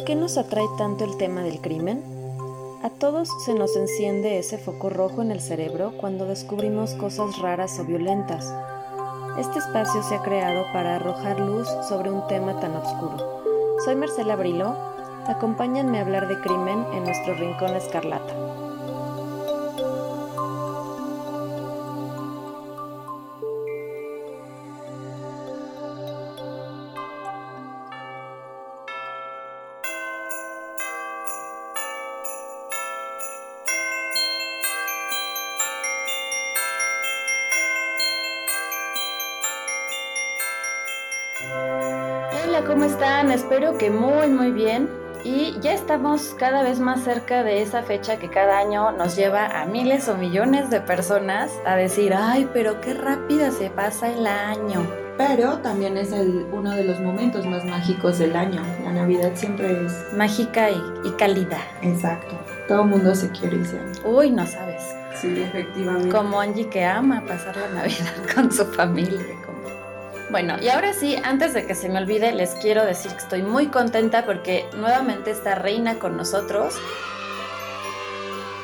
¿Por qué nos atrae tanto el tema del crimen? A todos se nos enciende ese foco rojo en el cerebro cuando descubrimos cosas raras o violentas. Este espacio se ha creado para arrojar luz sobre un tema tan oscuro. Soy Marcela Brilo, acompáñenme a hablar de crimen en nuestro rincón escarlata. Que muy, muy bien. Y ya estamos cada vez más cerca de esa fecha que cada año nos lleva a miles o millones de personas a decir, ay, pero qué rápida se pasa el año. Pero también es el, uno de los momentos más mágicos del año. La Navidad siempre es... Mágica y, y cálida. Exacto. Todo el mundo se quiere y se ama. Uy, no sabes. Sí, efectivamente. Como Angie que ama pasar la Navidad con su familia. Bueno, y ahora sí, antes de que se me olvide, les quiero decir que estoy muy contenta porque nuevamente está Reina con nosotros.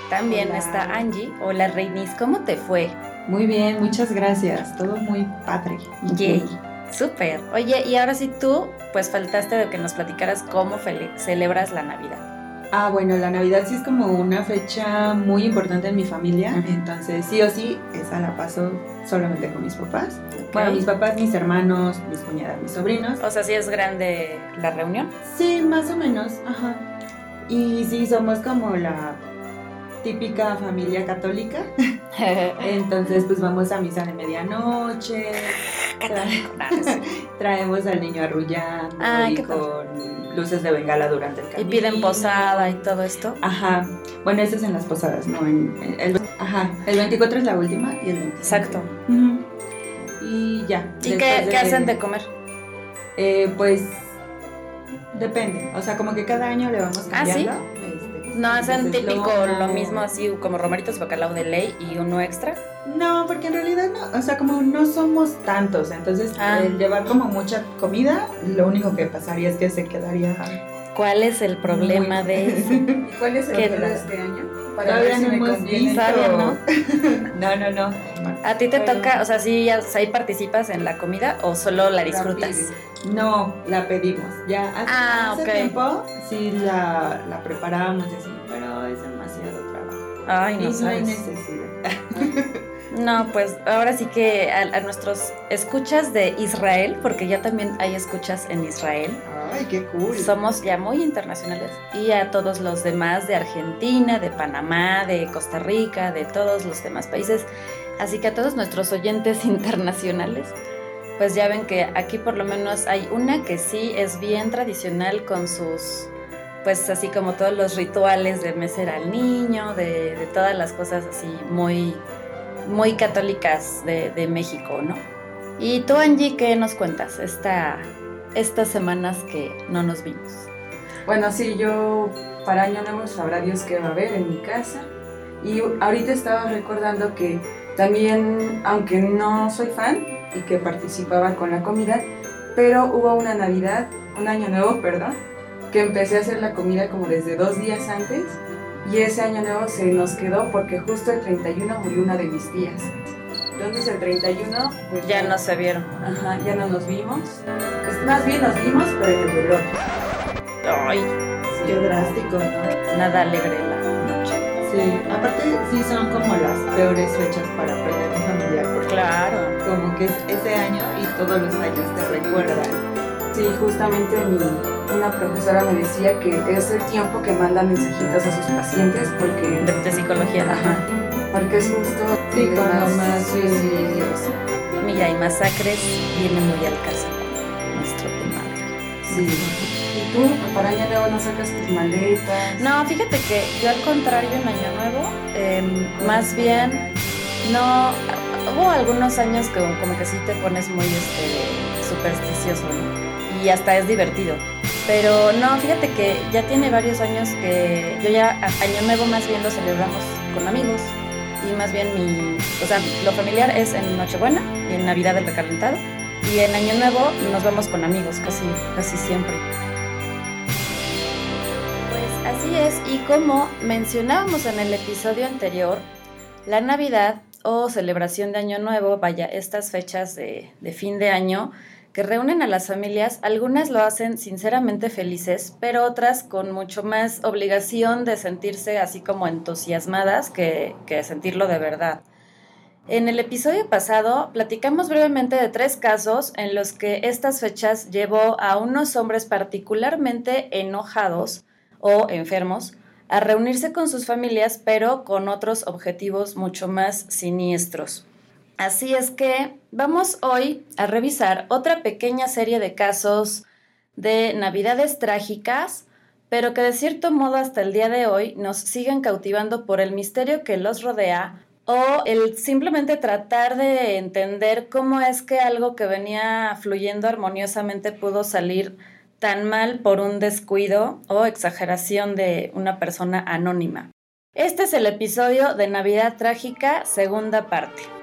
También Hola. está Angie. Hola Reinis, ¿cómo te fue? Muy bien, muchas gracias. Todo muy padre. Yay. Súper. Oye, y ahora sí tú, pues faltaste de que nos platicaras cómo celebras la Navidad. Ah, bueno, la Navidad sí es como una fecha muy importante en mi familia. Entonces, sí o sí, esa la paso solamente con mis papás. ¿ok? Bueno, mis papás, mis hermanos, mis cuñadas, mis sobrinos. O sea, sí es grande la reunión. Sí, más o menos, ajá. Y sí, somos como la típica familia católica. Entonces, pues vamos a misa de medianoche. tra- traemos al niño arrullando Ay, y con luces de bengala durante el y camino. piden posada y todo esto. Ajá. Bueno, eso es en las posadas, no en el, ajá. El 24 es la última y el 25. Exacto. Y ya. ¿Y qué, de- qué hacen de comer? Eh, pues depende. O sea, como que cada año le vamos ¿Ah, sí? No hacen típico lo mismo así como romeritos bacalao de ley y uno extra. No, porque en realidad no, o sea, como no somos tantos, entonces Ah. el llevar como mucha comida, lo único que pasaría es que se quedaría ¿Cuál es el problema Muy- de eso? ¿Cuál es el ¿Qué menú tal? de este año? Todavía no hemos visto. Todavía no. No, no, no. ¿A ti te Bueno. toca, o sea, sí, ya- ahí participas en la comida o solo la disfrutas? No, la pedimos. Ya hace, Ah, hace tiempo sí la, la preparábamos y así, pero es demasiado trabajo. Ay, y no no hay sabes. necesidad. No, pues ahora sí que a, a nuestros escuchas de Israel, porque ya también hay escuchas en Israel, Ay, qué cool. somos ya muy internacionales. Y a todos los demás de Argentina, de Panamá, de Costa Rica, de todos los demás países. Así que a todos nuestros oyentes internacionales, pues ya ven que aquí por lo menos hay una que sí es bien tradicional con sus, pues así como todos los rituales de mecer al niño, de, de todas las cosas así muy, muy católicas de, de México, ¿no? Y tú, Angie, ¿qué nos cuentas esta, estas semanas que no nos vimos? Bueno, sí, yo para Año Nuevo sabrá Dios qué va a haber en mi casa. Y ahorita estaba recordando que también, aunque no soy fan y que participaba con la comida, pero hubo una Navidad, un Año Nuevo, perdón, que empecé a hacer la comida como desde dos días antes. Y ese Año Nuevo se nos quedó porque justo el 31 murió una de mis tías. Entonces el 31, pues Ya no se vieron. Ajá, ya no nos vimos. Pues, más bien nos vimos, pero en el velódromo. Ay, Qué drástico, ¿no? nada alegre la noche. Sí, aparte sí son como las peores fechas para perder un familiar, porque Claro. como que es ese año y todos los años te recuerdan. Sí, justamente mi- una profesora me decía que es el tiempo que mandan mensajitos a sus pacientes porque, De, de psicología. ajá, porque es justo Sí, cuando más suicidios. Mira, y masacres viene muy al caso nuestro tema. Sí. ¿Y tú para año nuevo no sacas tus maletas? No, fíjate que yo al contrario en Año Nuevo, em, más bien, no, hubo algunos años que como que sí te pones muy este, supersticioso, ¿no? Y hasta es divertido. Pero no, fíjate que ya tiene varios años que yo ya Año Nuevo más bien lo celebramos con amigos. Y más bien mi, o sea, lo familiar es en Nochebuena y en Navidad el recalentado. Y en Año Nuevo nos vamos con amigos casi, casi siempre. Así es, y como mencionábamos en el episodio anterior, la Navidad o celebración de Año Nuevo, vaya, estas fechas de, de fin de año, que reúnen a las familias, algunas lo hacen sinceramente felices, pero otras con mucho más obligación de sentirse así como entusiasmadas que, sentirlo de verdad. En el episodio pasado platicamos brevemente de tres casos en los que estas fechas llevó a unos hombres particularmente enojados o enfermos a reunirse con sus familias, pero con otros objetivos mucho más siniestros. Así es que vamos hoy a revisar otra pequeña serie de casos de navidades trágicas, pero que de cierto modo hasta el día de hoy nos siguen cautivando por el misterio que los rodea o el simplemente tratar de entender cómo es que algo que venía fluyendo armoniosamente pudo salir tan mal por un descuido o exageración de una persona anónima. Este es el episodio de Navidad Trágica, segunda parte.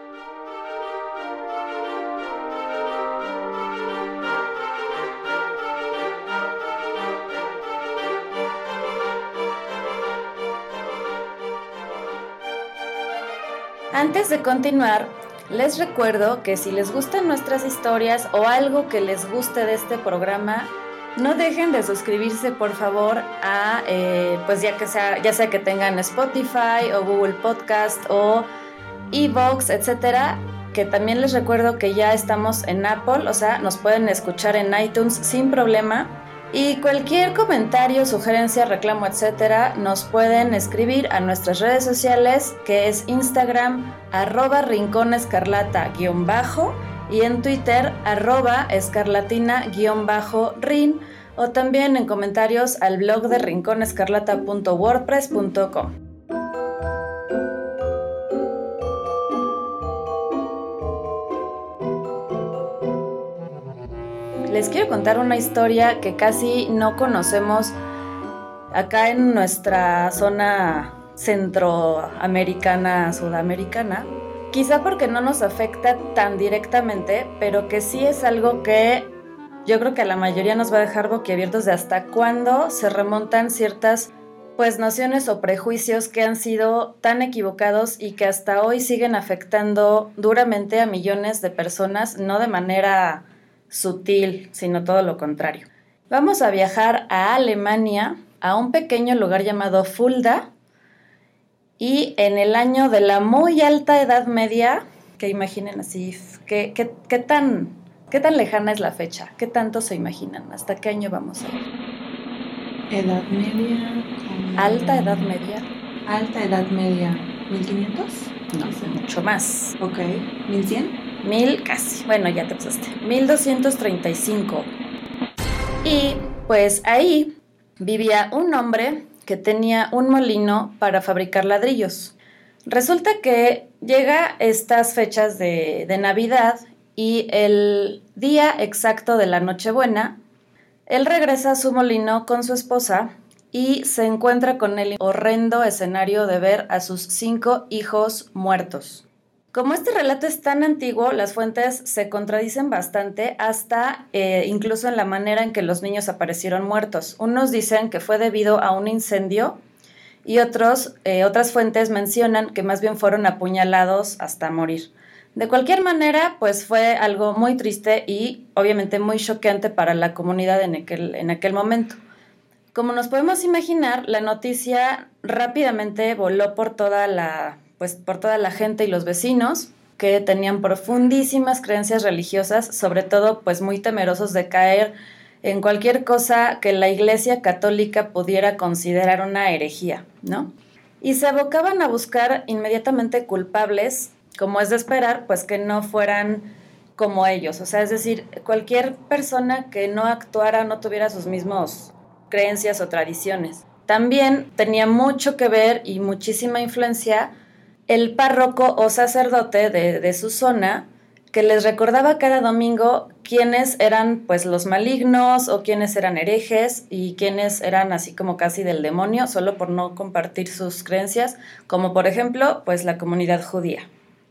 Antes de continuar, les recuerdo que si les gustan nuestras historias o algo que les guste de este programa, no dejen de suscribirse por favor a, eh, pues ya que sea, ya sea que tengan Spotify o Google Podcast o Evox, etcétera. Que también les recuerdo que ya estamos en Apple, o sea, nos pueden escuchar en iTunes sin problema. Y cualquier comentario, sugerencia, reclamo, etcétera, nos pueden escribir a nuestras redes sociales, que es Instagram, arroba rinconescarlata-bajo, y en Twitter, arroba escarlatina-rin, o también en comentarios al blog de rinconescarlata.wordpress.com. les quiero contar una historia que casi no conocemos acá en nuestra zona centroamericana, sudamericana. Quizá porque no nos afecta tan directamente, pero que sí es algo que yo creo que a la mayoría nos va a dejar boquiabiertos de hasta cuándo se remontan ciertas pues nociones o prejuicios que han sido tan equivocados y que hasta hoy siguen afectando duramente a millones de personas, no de manera sutil, sino todo lo contrario. Vamos a viajar a Alemania, a un pequeño lugar llamado Fulda, y en el año de la muy alta Edad Media, que imaginen así, ¿qué, qué, tan, ¿qué tan lejana es la fecha? ¿Qué tanto se imaginan? ¿Hasta qué año vamos a ir? Edad Media. Alta Edad Media. Alta Edad Media. ¿1500? No, mucho más. Ok. ¿1100? Mil casi, bueno, ya te pasaste. 1235. Y pues ahí vivía un hombre que tenía un molino para fabricar ladrillos. Resulta que llega estas fechas de, de Navidad y el día exacto de la Nochebuena, él regresa a su molino con su esposa y se encuentra con el horrendo escenario de ver a sus cinco hijos muertos. Como este relato es tan antiguo, las fuentes se contradicen bastante, hasta eh, incluso en la manera en que los niños aparecieron muertos. Unos dicen que fue debido a un incendio y otros, eh, otras fuentes mencionan que más bien fueron apuñalados hasta morir. De cualquier manera, pues fue algo muy triste y obviamente muy choqueante para la comunidad en aquel, en aquel momento. Como nos podemos imaginar, la noticia rápidamente voló por toda la pues por toda la gente y los vecinos que tenían profundísimas creencias religiosas, sobre todo pues muy temerosos de caer en cualquier cosa que la Iglesia Católica pudiera considerar una herejía, ¿no? Y se abocaban a buscar inmediatamente culpables, como es de esperar, pues que no fueran como ellos, o sea, es decir, cualquier persona que no actuara, no tuviera sus mismos creencias o tradiciones. También tenía mucho que ver y muchísima influencia el párroco o sacerdote de, su zona que les recordaba cada domingo quiénes eran pues los malignos o quiénes eran herejes y quiénes eran así como casi del demonio solo por no compartir sus creencias, como por ejemplo pues la comunidad judía.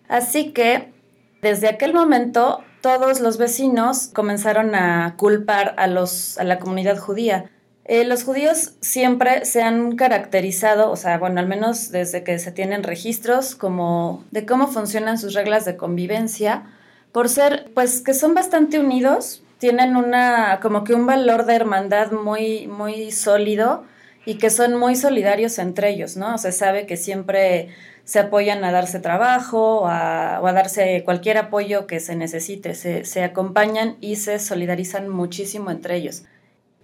Así que desde aquel momento todos los vecinos comenzaron a culpar a, los, a la comunidad judía. Eh, los judíos siempre se han caracterizado, o sea, bueno, al menos desde que se tienen registros, como de cómo funcionan sus reglas de convivencia, por ser, pues, que son bastante unidos, tienen una, como que un valor de hermandad muy, muy sólido y que son muy solidarios entre ellos, ¿no? Se sabe que siempre se apoyan a darse trabajo o a, darse cualquier apoyo que se necesite, se, se acompañan y se solidarizan muchísimo entre ellos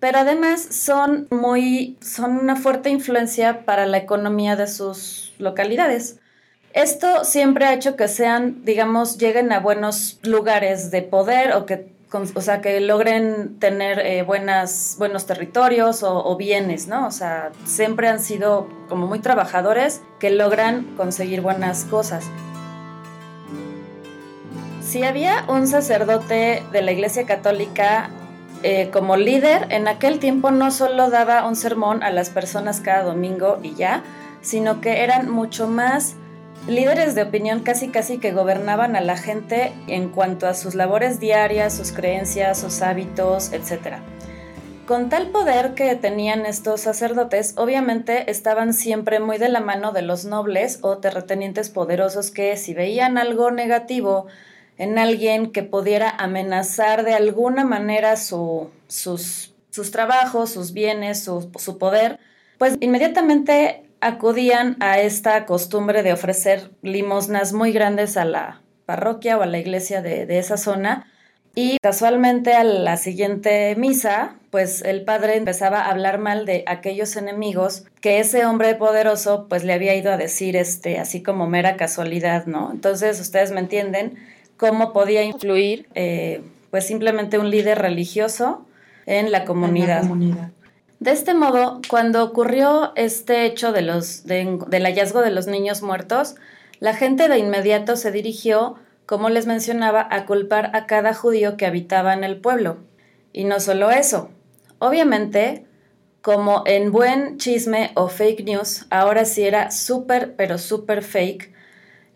pero además son muy, son una fuerte influencia para la economía de sus localidades. Esto siempre ha hecho que sean, digamos, lleguen a buenos lugares de poder o que, o sea, que logren tener eh, buenas, buenos territorios o, o, bienes, ¿no? O sea, siempre han sido como muy trabajadores que logran conseguir buenas cosas. Si había un sacerdote de la Iglesia Católica eh, como líder, en aquel tiempo no solo daba un sermón a las personas cada domingo y ya, sino que eran mucho más líderes de opinión casi casi que gobernaban a la gente en cuanto a sus labores diarias, sus creencias, sus hábitos, etc. Con tal poder que tenían estos sacerdotes, obviamente estaban siempre muy de la mano de los nobles o terratenientes poderosos que si veían algo negativo en alguien que pudiera amenazar de alguna manera sus, sus trabajos, sus bienes, su, poder, pues inmediatamente acudían a esta costumbre de ofrecer limosnas muy grandes a la parroquia o a la iglesia de, de esa zona. Y casualmente a la siguiente misa, pues el padre empezaba a hablar mal de aquellos enemigos que ese hombre poderoso pues le había ido a decir este así como mera casualidad, ¿no? Entonces ustedes me entienden cómo podía influir eh, pues simplemente un líder religioso en la comunidad. De este modo, cuando ocurrió este hecho de los, del hallazgo de los niños muertos, la gente de inmediato se dirigió, como les mencionaba, a culpar a cada judío que habitaba en el pueblo. Y no solo eso, obviamente, como en buen chisme o fake news, ahora sí era súper, pero súper fake,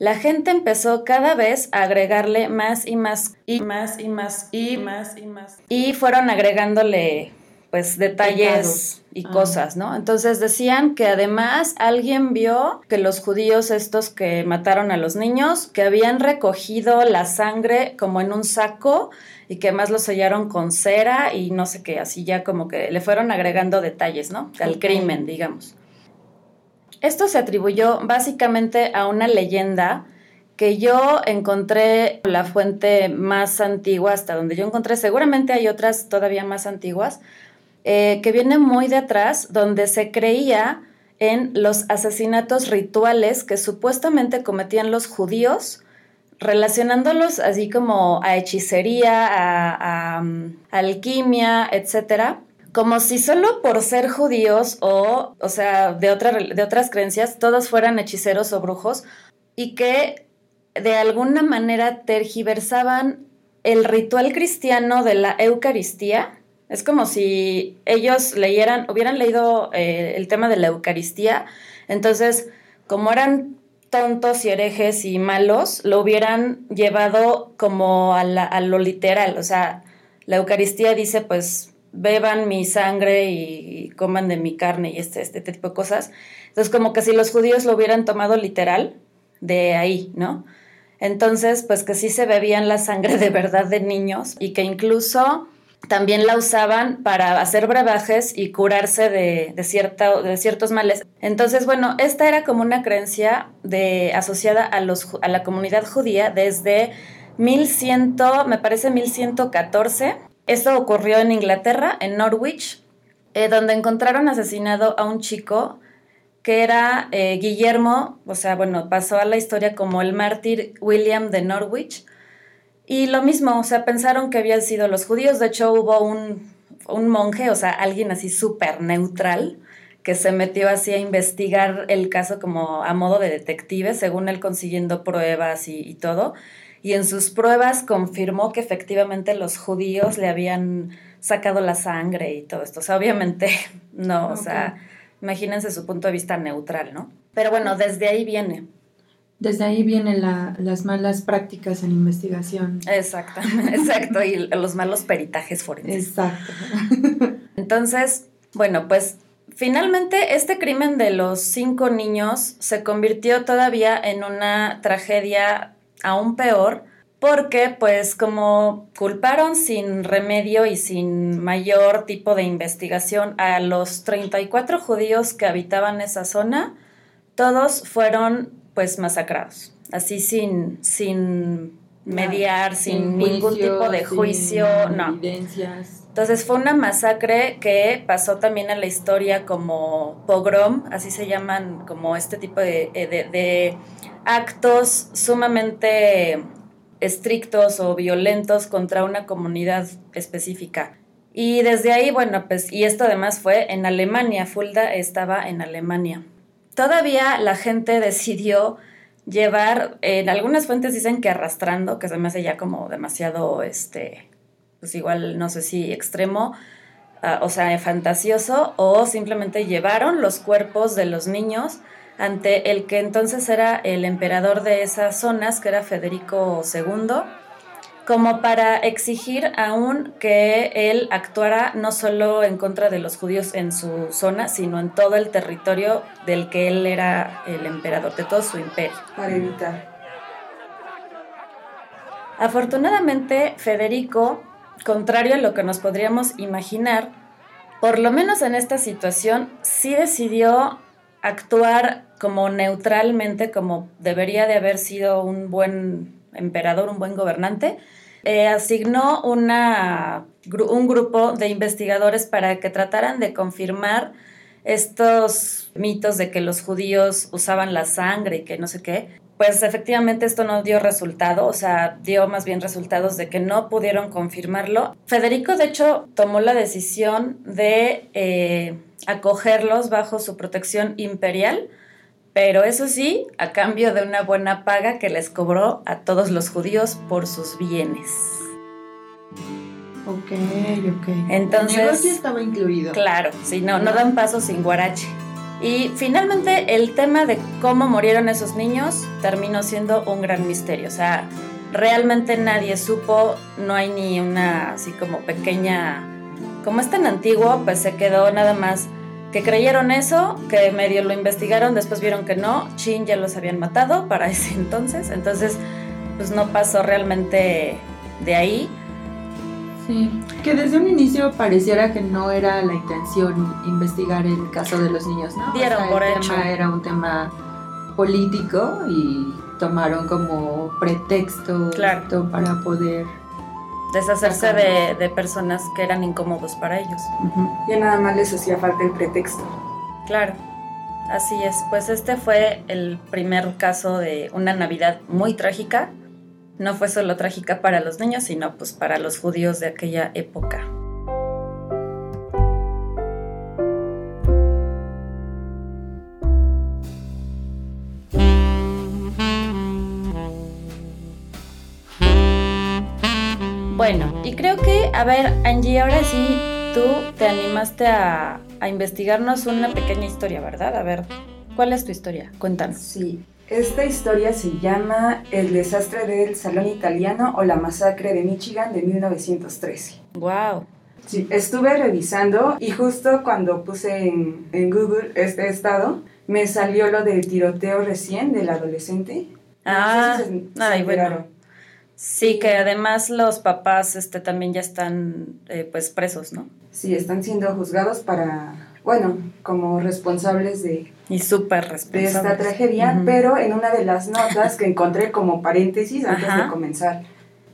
la gente empezó cada vez a agregarle más y más y más y más y más y más. Y fueron agregándole pues detalles y ah. cosas, ¿no? Entonces decían que además alguien vio que los judíos estos que mataron a los niños, que habían recogido la sangre como en un saco y que más lo sellaron con cera y no sé qué, así ya como que le fueron agregando detalles, ¿no? Al crimen, digamos. Esto se atribuyó básicamente a una leyenda que yo encontré la fuente más antigua, hasta donde yo encontré, seguramente hay otras todavía más antiguas, eh, que viene muy de atrás, donde se creía en los asesinatos rituales que supuestamente cometían los judíos, relacionándolos así como a hechicería, a, a mm, alquimia, etcétera, como si solo por ser judíos o, o sea, de, de otras creencias, todos fueran hechiceros o brujos y que de alguna manera tergiversaban el ritual cristiano de la Eucaristía. Es como si ellos leyeran, hubieran leído eh, el tema de la Eucaristía, entonces, como eran tontos y herejes y malos, lo hubieran llevado como a, a lo literal, o sea, la Eucaristía dice pues beban mi sangre y, coman de mi carne y este, este tipo de cosas. Entonces, como que si los judíos lo hubieran tomado literal, de ahí, ¿no? Entonces, pues que sí se bebían la sangre de verdad de niños y que incluso también la usaban para hacer brebajes y curarse de, de, de ciertos males. Entonces, bueno, esta era como una creencia de, asociada a, los, a la comunidad judía desde 1100, me parece 1114, esto ocurrió en Inglaterra, en Norwich, eh, donde encontraron asesinado a un chico que era eh, Guillermo, o sea, bueno, pasó a la historia como el mártir William de Norwich. Y lo mismo, o sea, pensaron que habían sido los judíos. De hecho, hubo un, monje, o sea, alguien así súper neutral, que se metió así a investigar el caso como a modo de detective, según él consiguiendo pruebas y todo y en sus pruebas confirmó que efectivamente los judíos le habían sacado la sangre y todo esto. O sea, obviamente no, o sea, imagínense su punto de vista neutral, ¿no? Pero bueno, desde ahí viene. Desde ahí vienen las malas prácticas en investigación. Exacto, exacto, y los malos peritajes forenses. Exacto. Entonces, Bueno, pues finalmente este crimen de los cinco niños se convirtió todavía en una tragedia aún peor porque pues como culparon sin remedio y sin mayor tipo de investigación a los 34 judíos que habitaban esa zona, todos fueron pues masacrados, así sin, sin mediar, sin, ningún tipo de juicio, no. Evidencias. Entonces fue una masacre que pasó también a la historia como pogrom, así se llaman como este tipo de, de, de actos sumamente estrictos o violentos contra una comunidad específica. Y desde ahí, bueno, pues, y esto además fue en Alemania, Fulda estaba en Alemania. Todavía la gente decidió llevar, en algunas fuentes dicen que arrastrando, que se me hace ya como demasiado, este, pues igual no sé si extremo, uh, o sea, fantasioso, o simplemente llevaron los cuerpos de los niños ante el que entonces era el emperador de esas zonas, que era Federico II, como para exigir aún que él actuara no solo en contra de los judíos en su zona, sino en todo el territorio del que él era el emperador, de todo su imperio. Para evitar. Afortunadamente, Federico, contrario a lo que nos podríamos imaginar, por lo menos en esta situación, sí decidió actuar como neutralmente, como debería de haber sido un buen emperador, un buen gobernante, eh, asignó una, un grupo de investigadores para que trataran de confirmar estos mitos de que los judíos usaban la sangre y que no sé qué. Pues efectivamente esto no dio resultado, o sea, dio más bien resultados de que no pudieron confirmarlo. Federico, de hecho, tomó la decisión de eh, acogerlos bajo su protección imperial, pero eso sí, a cambio de una buena paga que les cobró a todos los judíos por sus bienes. Ok, ok. Entonces, el negocio estaba incluido. Claro, sí, no, no dan paso sin guarache. Y finalmente el tema de cómo murieron esos niños terminó siendo un gran misterio. O sea, realmente nadie supo, no hay ni una así como pequeña... Como es tan antiguo, pues se quedó nada más que creyeron eso, que medio lo investigaron, después vieron que no, Chin ya los habían matado para ese entonces, entonces pues no pasó realmente de ahí. Sí, que desde un inicio pareciera que no era la intención investigar el caso de los niños, ¿no? Dieron por el hecho. tema era un tema político y tomaron como pretexto Claro. esto para poder... Deshacerse de, de personas que eran incómodos para ellos. Ujú. Ya nada más les hacía falta el pretexto. Claro, así es. Pues este fue el primer caso de una Navidad muy trágica. No fue solo trágica para los niños, sino pues para los judíos de aquella época. A ver, Angie, ahora sí tú te animaste a, a investigarnos una pequeña historia, ¿verdad? A ver, ¿cuál es tu historia? Cuéntanos. Sí, esta historia se llama El desastre del Salón Italiano o la masacre de Michigan de 1913. Wow. Sí, estuve revisando y justo cuando puse en, en Google este estado, me salió lo del tiroteo recién del adolescente. Ah, No sé si se- se ay, bueno. Sí, que además los papás este, también ya están eh, pues presos, ¿no? Sí, están siendo juzgados para, bueno, como responsables de, Y súper de responsables. esta tragedia, pero en una de las notas que encontré como paréntesis antes Ajá. de comenzar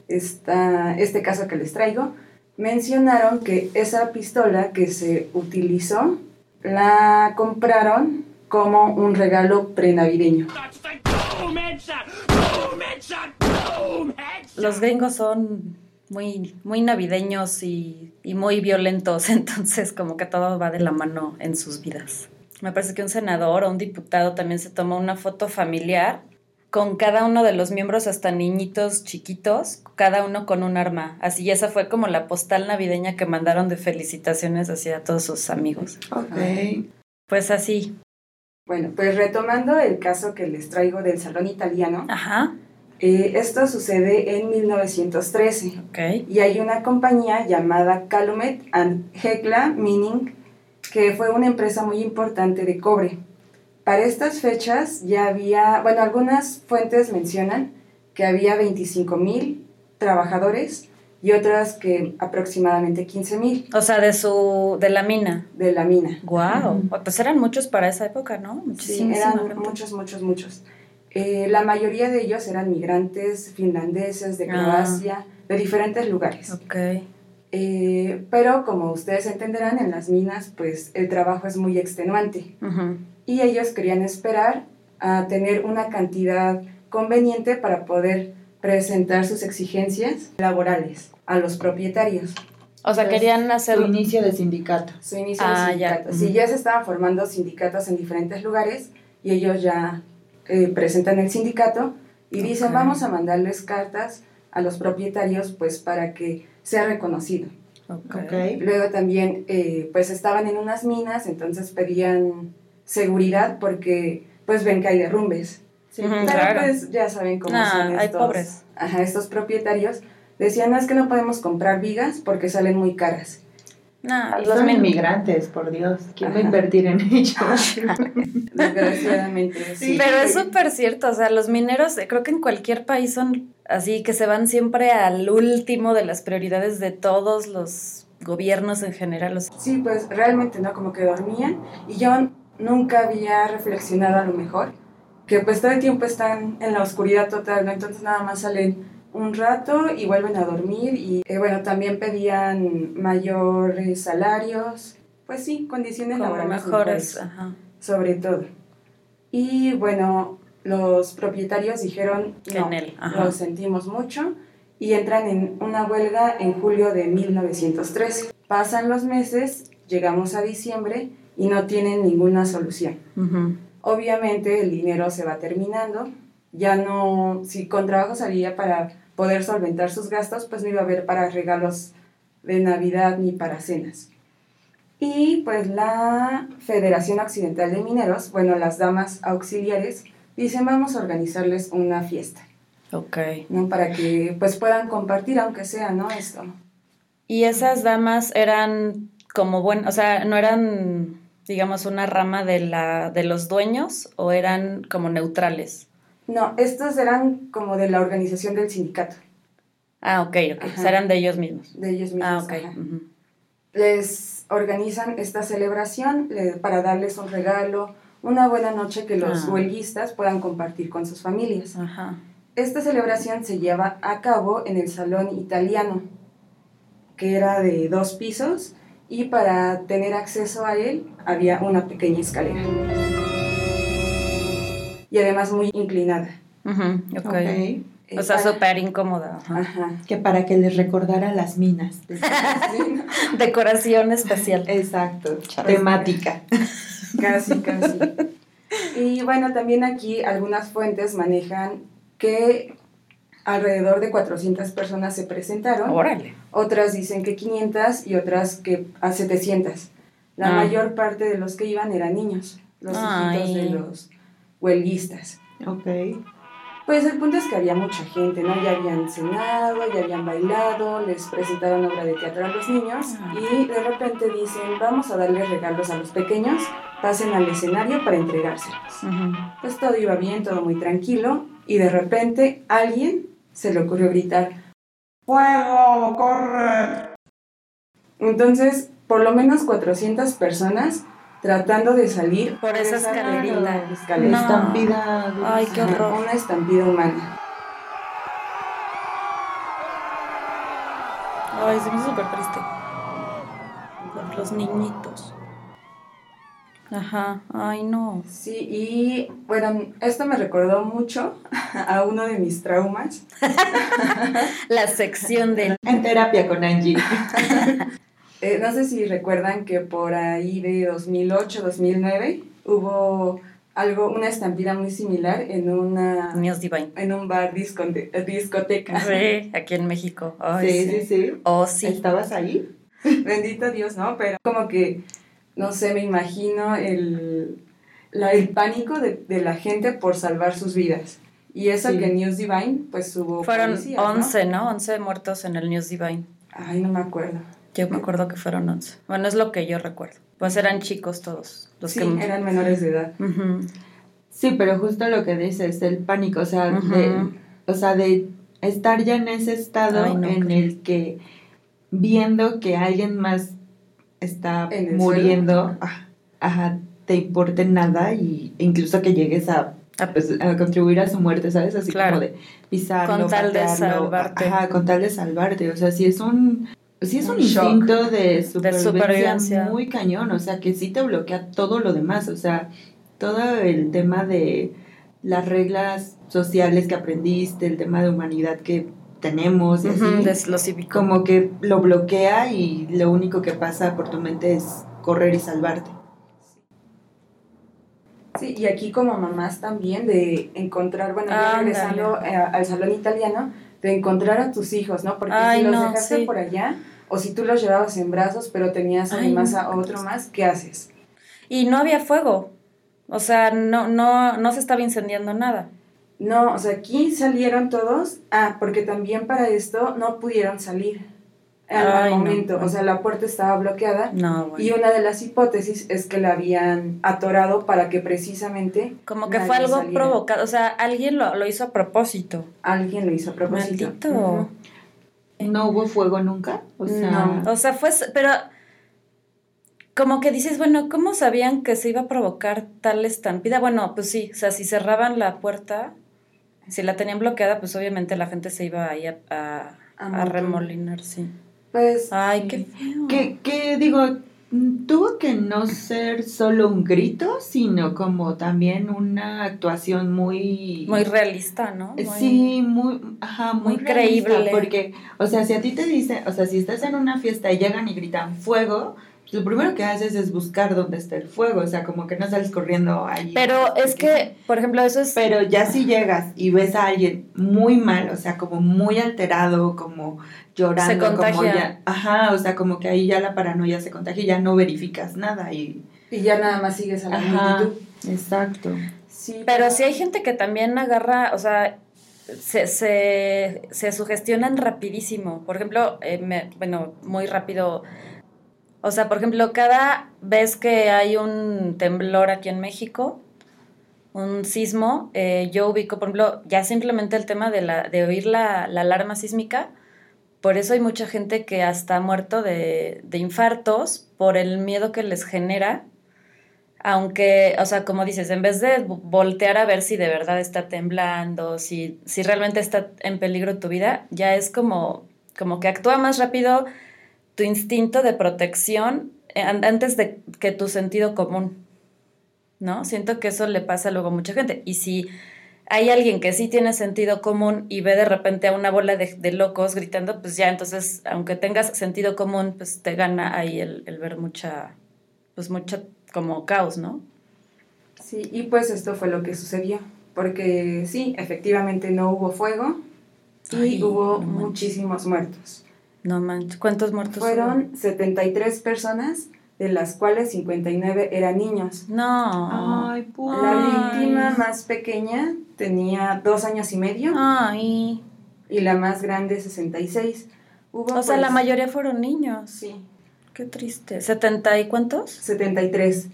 esta, este caso que les traigo, mencionaron que esa pistola que se utilizó la compraron como un regalo prenavideño. Los gringos son muy, muy navideños y, y muy violentos, entonces como que todo va de la mano en sus vidas. Me parece que un senador o un diputado también se tomó una foto familiar con cada uno de los miembros, hasta niñitos chiquitos, cada uno con un arma. Así, esa fue como la postal navideña que mandaron de felicitaciones hacia todos sus amigos. Ok. Pues así. Bueno, pues retomando el caso que les traigo del salón italiano, Ajá, eh, esto sucede en 1913. ok. y hay una compañía llamada Calumet and Hecla Mining que fue una empresa muy importante de cobre. Para estas fechas ya había, bueno, algunas fuentes mencionan que había 25 mil trabajadores y otras que aproximadamente 15 mil. O sea, de su de la mina. De la mina. Wow. Pues eran muchos para esa época, ¿no? Sí, eran muchos, muchos, muchos. Eh, la mayoría de ellos eran migrantes finlandeses de ah. Croacia, de diferentes lugares. Ok. Eh, pero como ustedes entenderán, en las minas, pues el trabajo es muy extenuante. Y ellos querían esperar a tener una cantidad conveniente para poder presentar sus exigencias laborales a los propietarios. O sea, querían hacer... Su inicio de sindicato. Su inicio de ah, sindicato. Ya. Sí, ya se estaban formando sindicatos en diferentes lugares y ellos ya eh, presentan el sindicato y dicen, vamos a mandarles cartas a los propietarios pues para que sea reconocido. Okay. Luego también eh, pues estaban en unas minas, entonces pedían seguridad porque pues ven que hay derrumbes. Sí, pero pues ya saben cómo son estos, hay pobres. Ajá, estos propietarios. Decían, no, es que no podemos comprar vigas porque salen muy caras. No, los son inmigrantes, por Dios. ¿Quién va a invertir en ellos? Desgraciadamente, sí. Pero es súper cierto, o sea, los mineros, creo que en cualquier país son así que se van siempre al último de las prioridades de todos los gobiernos en general. Sí, pues realmente, ¿no? Como que dormían y yo nunca había reflexionado a lo mejor que pues todo el tiempo están en la oscuridad total, ¿no? Entonces nada más salen un rato y vuelven a dormir y eh, bueno, también pedían mayores salarios, pues sí, condiciones laborales mejores, sobre todo. Y bueno, los propietarios dijeron, no, lo sentimos mucho y entran en una huelga en julio de 1913. Pasan los meses, llegamos a diciembre y no tienen ninguna solución. Obviamente el dinero se va terminando, ya no, si con trabajo salía para poder solventar sus gastos, pues no iba a haber para regalos de Navidad ni para cenas. Y pues la Federación Occidental de Mineros, bueno, las damas auxiliares, dicen vamos a organizarles una fiesta. Ok. ¿no? Para que pues puedan compartir, aunque sea, ¿no? Esto. Y esas damas eran como bueno, o sea, no eran, digamos, una rama de, la, de los dueños o eran como neutrales. No, estos eran como de la organización del sindicato. Ah, ok, ok. O sea, eran de ellos mismos. De ellos mismos. Ah, ok. Les organizan esta celebración para darles un regalo, una buena noche que los ah. huelguistas puedan compartir con sus familias. Ajá. Esta celebración se lleva a cabo en el Salón Italiano, que era de dos pisos, y para tener acceso a él había una pequeña escalera y además muy inclinada. okay. O sea, súper incómoda. Ajá. Que para que les recordara las minas. Decoración especial. Exacto. Temática. Casi, casi. Y bueno, también aquí algunas fuentes manejan que alrededor de 400 personas se presentaron. Órale. Otras dicen que 500 y otras que a 700. La ah. mayor parte de los que iban eran niños, los hijitos de los huelguistas. Ok. Pues el punto es que había mucha gente, ¿no? Ya habían cenado, ya habían bailado, les presentaron obra de teatro a los niños ah. y de repente dicen, vamos a darles regalos a los pequeños, pasen al escenario para entregárselos. Pues todo iba bien, todo muy tranquilo y de repente alguien se le ocurrió gritar, ¡Fuego! ¡Corre! Entonces, por lo menos 400 personas tratando de salir por esa escalerita. Estampida. Ay, qué horror. Una estampida humana. Ay, se me hizo súper triste. Los niñitos. Ajá, ay no. Sí, y bueno, esto me recordó mucho a uno de mis traumas. La sección de... En terapia con Angie. Eh, no sé si recuerdan que por ahí de 2008, 2009 hubo algo, una estampida muy similar en una... News Divine. En un bar discoteca. Sí, aquí en México. sí, sí, sí, Oh, sí. ¿Estabas ahí? Bendito Dios, ¿no? Pero como que, no sé, me imagino el, la, el pánico de, de la gente por salvar sus vidas. Y eso que News Divine, pues hubo Fueron 11, ¿no? ¿no? 11 muertos en el News Divine. Ay, no me acuerdo. Yo me acuerdo que fueron 11. Bueno, es lo que yo recuerdo. Pues eran chicos todos. Los sí, eran menores de edad. Sí, pero justo lo que dices, el pánico, o sea, de, o sea, de estar ya en ese estado en el que viendo que alguien más está muriendo, ah, ajá, te importe nada y incluso que llegues a, pues, a contribuir a su muerte, ¿sabes? Así como de pisarlo, con tal de salvarte. Ajá, con tal de salvarte, o sea, si es un sí es un, instinto de supervivencia, muy cañón, o sea, que sí te bloquea todo lo demás, o sea, todo el tema de las reglas sociales que aprendiste, el tema de humanidad que tenemos, y así, como que lo bloquea y lo único que pasa por tu mente es correr y salvarte. Sí, y aquí como mamás también de encontrar, bueno, regresando eh, al salón italiano, de encontrar a tus hijos, ¿no? Porque si los dejaste por allá, o si tú los llevabas en brazos, pero tenías además a otro más, ¿qué haces? Y no había fuego, o sea, no, no, no se estaba incendiando nada. No, o sea, aquí salieron todos, ah, porque también para esto no pudieron salir al, momento, o sea, la puerta estaba bloqueada y una de las hipótesis es que la habían atorado para que precisamente... Como que fue algo provocado, o sea, alguien lo, hizo a propósito. Alguien lo hizo a propósito. Maldito. ¿No hubo fuego nunca? O sea, no. O sea, fue, pero como que dices, bueno, ¿cómo sabían que se iba a provocar tal estampida? Bueno, pues sí, o sea, si cerraban la puerta, si la tenían bloqueada, pues obviamente la gente se iba ahí a, a, a remolinar, sí. Pues. Ay, qué feo. Que, digo, tuvo que no ser solo un grito, sino como también una actuación muy... Muy realista, ¿no? sí, muy, ajá, muy, creíble. Porque, o sea, si a ti te dicen, o sea, si estás en una fiesta y llegan y gritan fuego, lo primero que haces es buscar dónde está el fuego, o sea, como que no sales corriendo ahí. Pero es que, por ejemplo, eso es... Pero ya si llegas y ves a alguien muy mal, o sea, como muy alterado, como llorando, como ya... Ajá, o sea, como que ahí ya la paranoia se contagia y ya no verificas nada y... Y ya nada más sigues a la ajá, Exacto. Sí, pero, sí hay gente que también agarra, o sea, se, se, se sugestionan rapidísimo. Por ejemplo, eh, bueno, muy rápido o sea, por ejemplo, cada vez que hay un temblor aquí en México, un sismo, eh, yo ubico, por ejemplo, ya simplemente el tema de, la, de oír la, alarma sísmica, por eso hay mucha gente que hasta ha muerto de, de infartos por el miedo que les genera, aunque, o sea, como dices, en vez de voltear a ver si de verdad está temblando, si, si realmente está en peligro tu vida, ya es como, como que actúa más rápido tu instinto de protección eh, antes de que tu sentido común, ¿no? Siento que eso le pasa luego a mucha gente. Y si hay alguien que sí tiene sentido común y ve de repente a una bola de, locos gritando, pues ya, entonces, aunque tengas sentido común, pues te gana ahí el, ver mucha, pues mucha como caos, ¿no? Sí, y pues esto fue lo que sucedió, porque sí, efectivamente no hubo fuego y hubo muchísimos muertos. No manches, ¿cuántos muertos fueron? 73 personas, de las cuales 59 eran niños. No. Ay, pues. La víctima más pequeña tenía dos años y medio. Ay. Y la más grande 66. Hubo, o sea, la pues, mayoría fueron niños. Sí. Qué triste. ¿70 y cuántos? 73.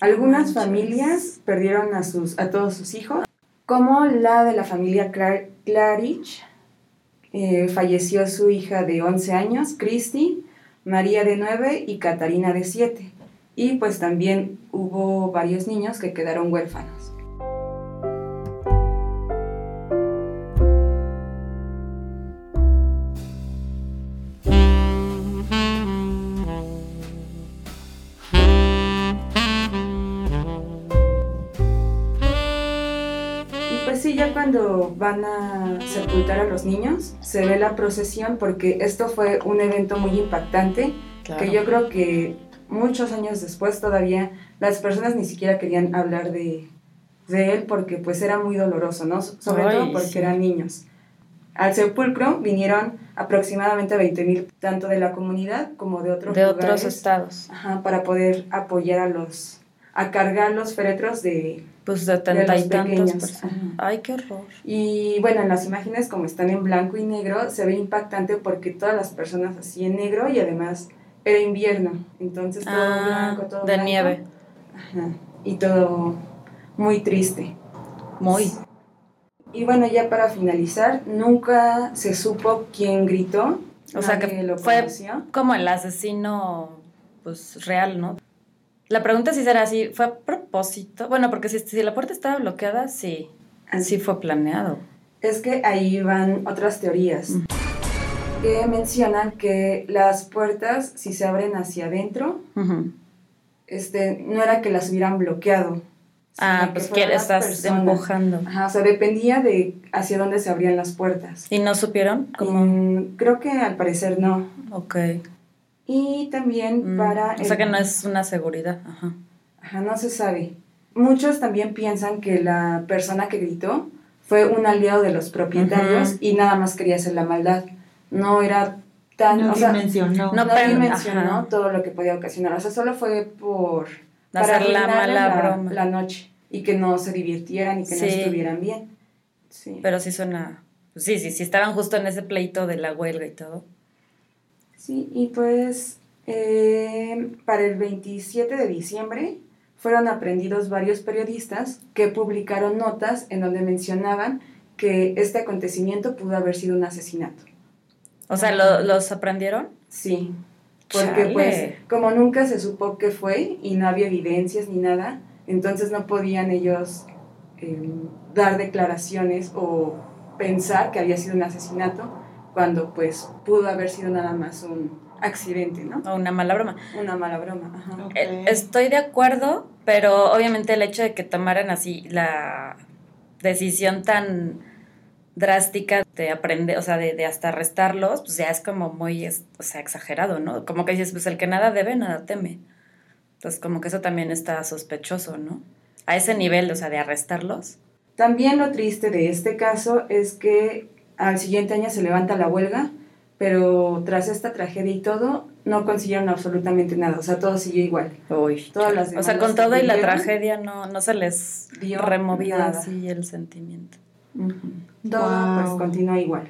Algunas familias perdieron a, sus, a todos sus hijos, como la de la familia Clar Clarich, eh, falleció su hija de 11 años, Christy, María de 9 y Catarina de 7. Y pues también hubo varios niños que quedaron huérfanos. Cuando van a sepultar a los niños, se ve la procesión porque esto fue un evento muy impactante que yo creo que muchos años después todavía las personas ni siquiera querían hablar de, de él porque pues era muy doloroso, ¿no? Sobre todo porque eran niños. Al sepulcro vinieron aproximadamente 20.000, tanto de la comunidad como de otros De otros estados. para poder apoyar a los, a cargar los féretros de, pues de y tantas personas. Ay, qué horror. Y bueno, en las imágenes como están en blanco y negro, se ve impactante porque todas las personas así en negro y además era invierno, entonces todo Ah, blanco, todo de blanco. nieve. Ajá, y todo muy triste. Muy. Y bueno, ya para finalizar, nunca se supo quién gritó. O sea, que lo fue como el asesino, pues, real, ¿no? La pregunta si será así, ¿fue a propósito? Bueno, porque si, si la puerta estaba bloqueada, sí, sí fue planeado. Es que ahí van otras teorías Mm. que mencionan que las puertas, si se abren hacia adentro, este, no era que las hubieran bloqueado. Ah, pues que estás personas. empujando. Ajá, o sea, dependía de hacia dónde se abrían las puertas. ¿Y no supieron? Creo que al parecer no. ok. Y también Mm, para... O sea que no es una seguridad, ajá. Ajá, no se sabe. Muchos también piensan que la persona que gritó fue un aliado de los propietarios y nada más quería hacer la maldad. No era tan... No o sea, dimensionó. No, no, pero- dimensionó ajá. todo lo que podía ocasionar. O sea, solo fue por... Hacer la mala la, broma. la noche y que no se divirtieran y que no estuvieran bien. Sí. Pero sí suena... sí, sí, sí, estaban justo en ese pleito de la huelga y todo. Sí, y pues eh, para el 27 de diciembre fueron aprendidos varios periodistas que publicaron notas en donde mencionaban que este acontecimiento pudo haber sido un asesinato. O sea, ¿lo- ¿los aprendieron? Sí, porque Chale. pues como nunca se supo qué fue y no había evidencias ni nada, entonces no podían ellos eh, dar declaraciones o pensar que había sido un asesinato cuando pues pudo haber sido nada más un accidente, ¿no? O una mala broma. Una mala broma. Ajá. Ok. Eh, Estoy de acuerdo, pero obviamente el hecho de que tomaran así la decisión tan drástica de aprender, o sea, de, de hasta arrestarlos, pues ya es como muy, es- o sea, exagerado, ¿no? Como que dices, pues el que nada debe, nada teme. Entonces, como que eso también está sospechoso, ¿no? A ese nivel, o sea, de arrestarlos. También lo triste de este caso es que al siguiente año se levanta la huelga, pero tras esta tragedia y todo, no consiguieron absolutamente nada. O sea, todo siguió igual. Uy. Todas las o sea, con todo y la tragedia no, no se les dio removió nada. así el sentimiento. Todo pues Wow. continúa igual.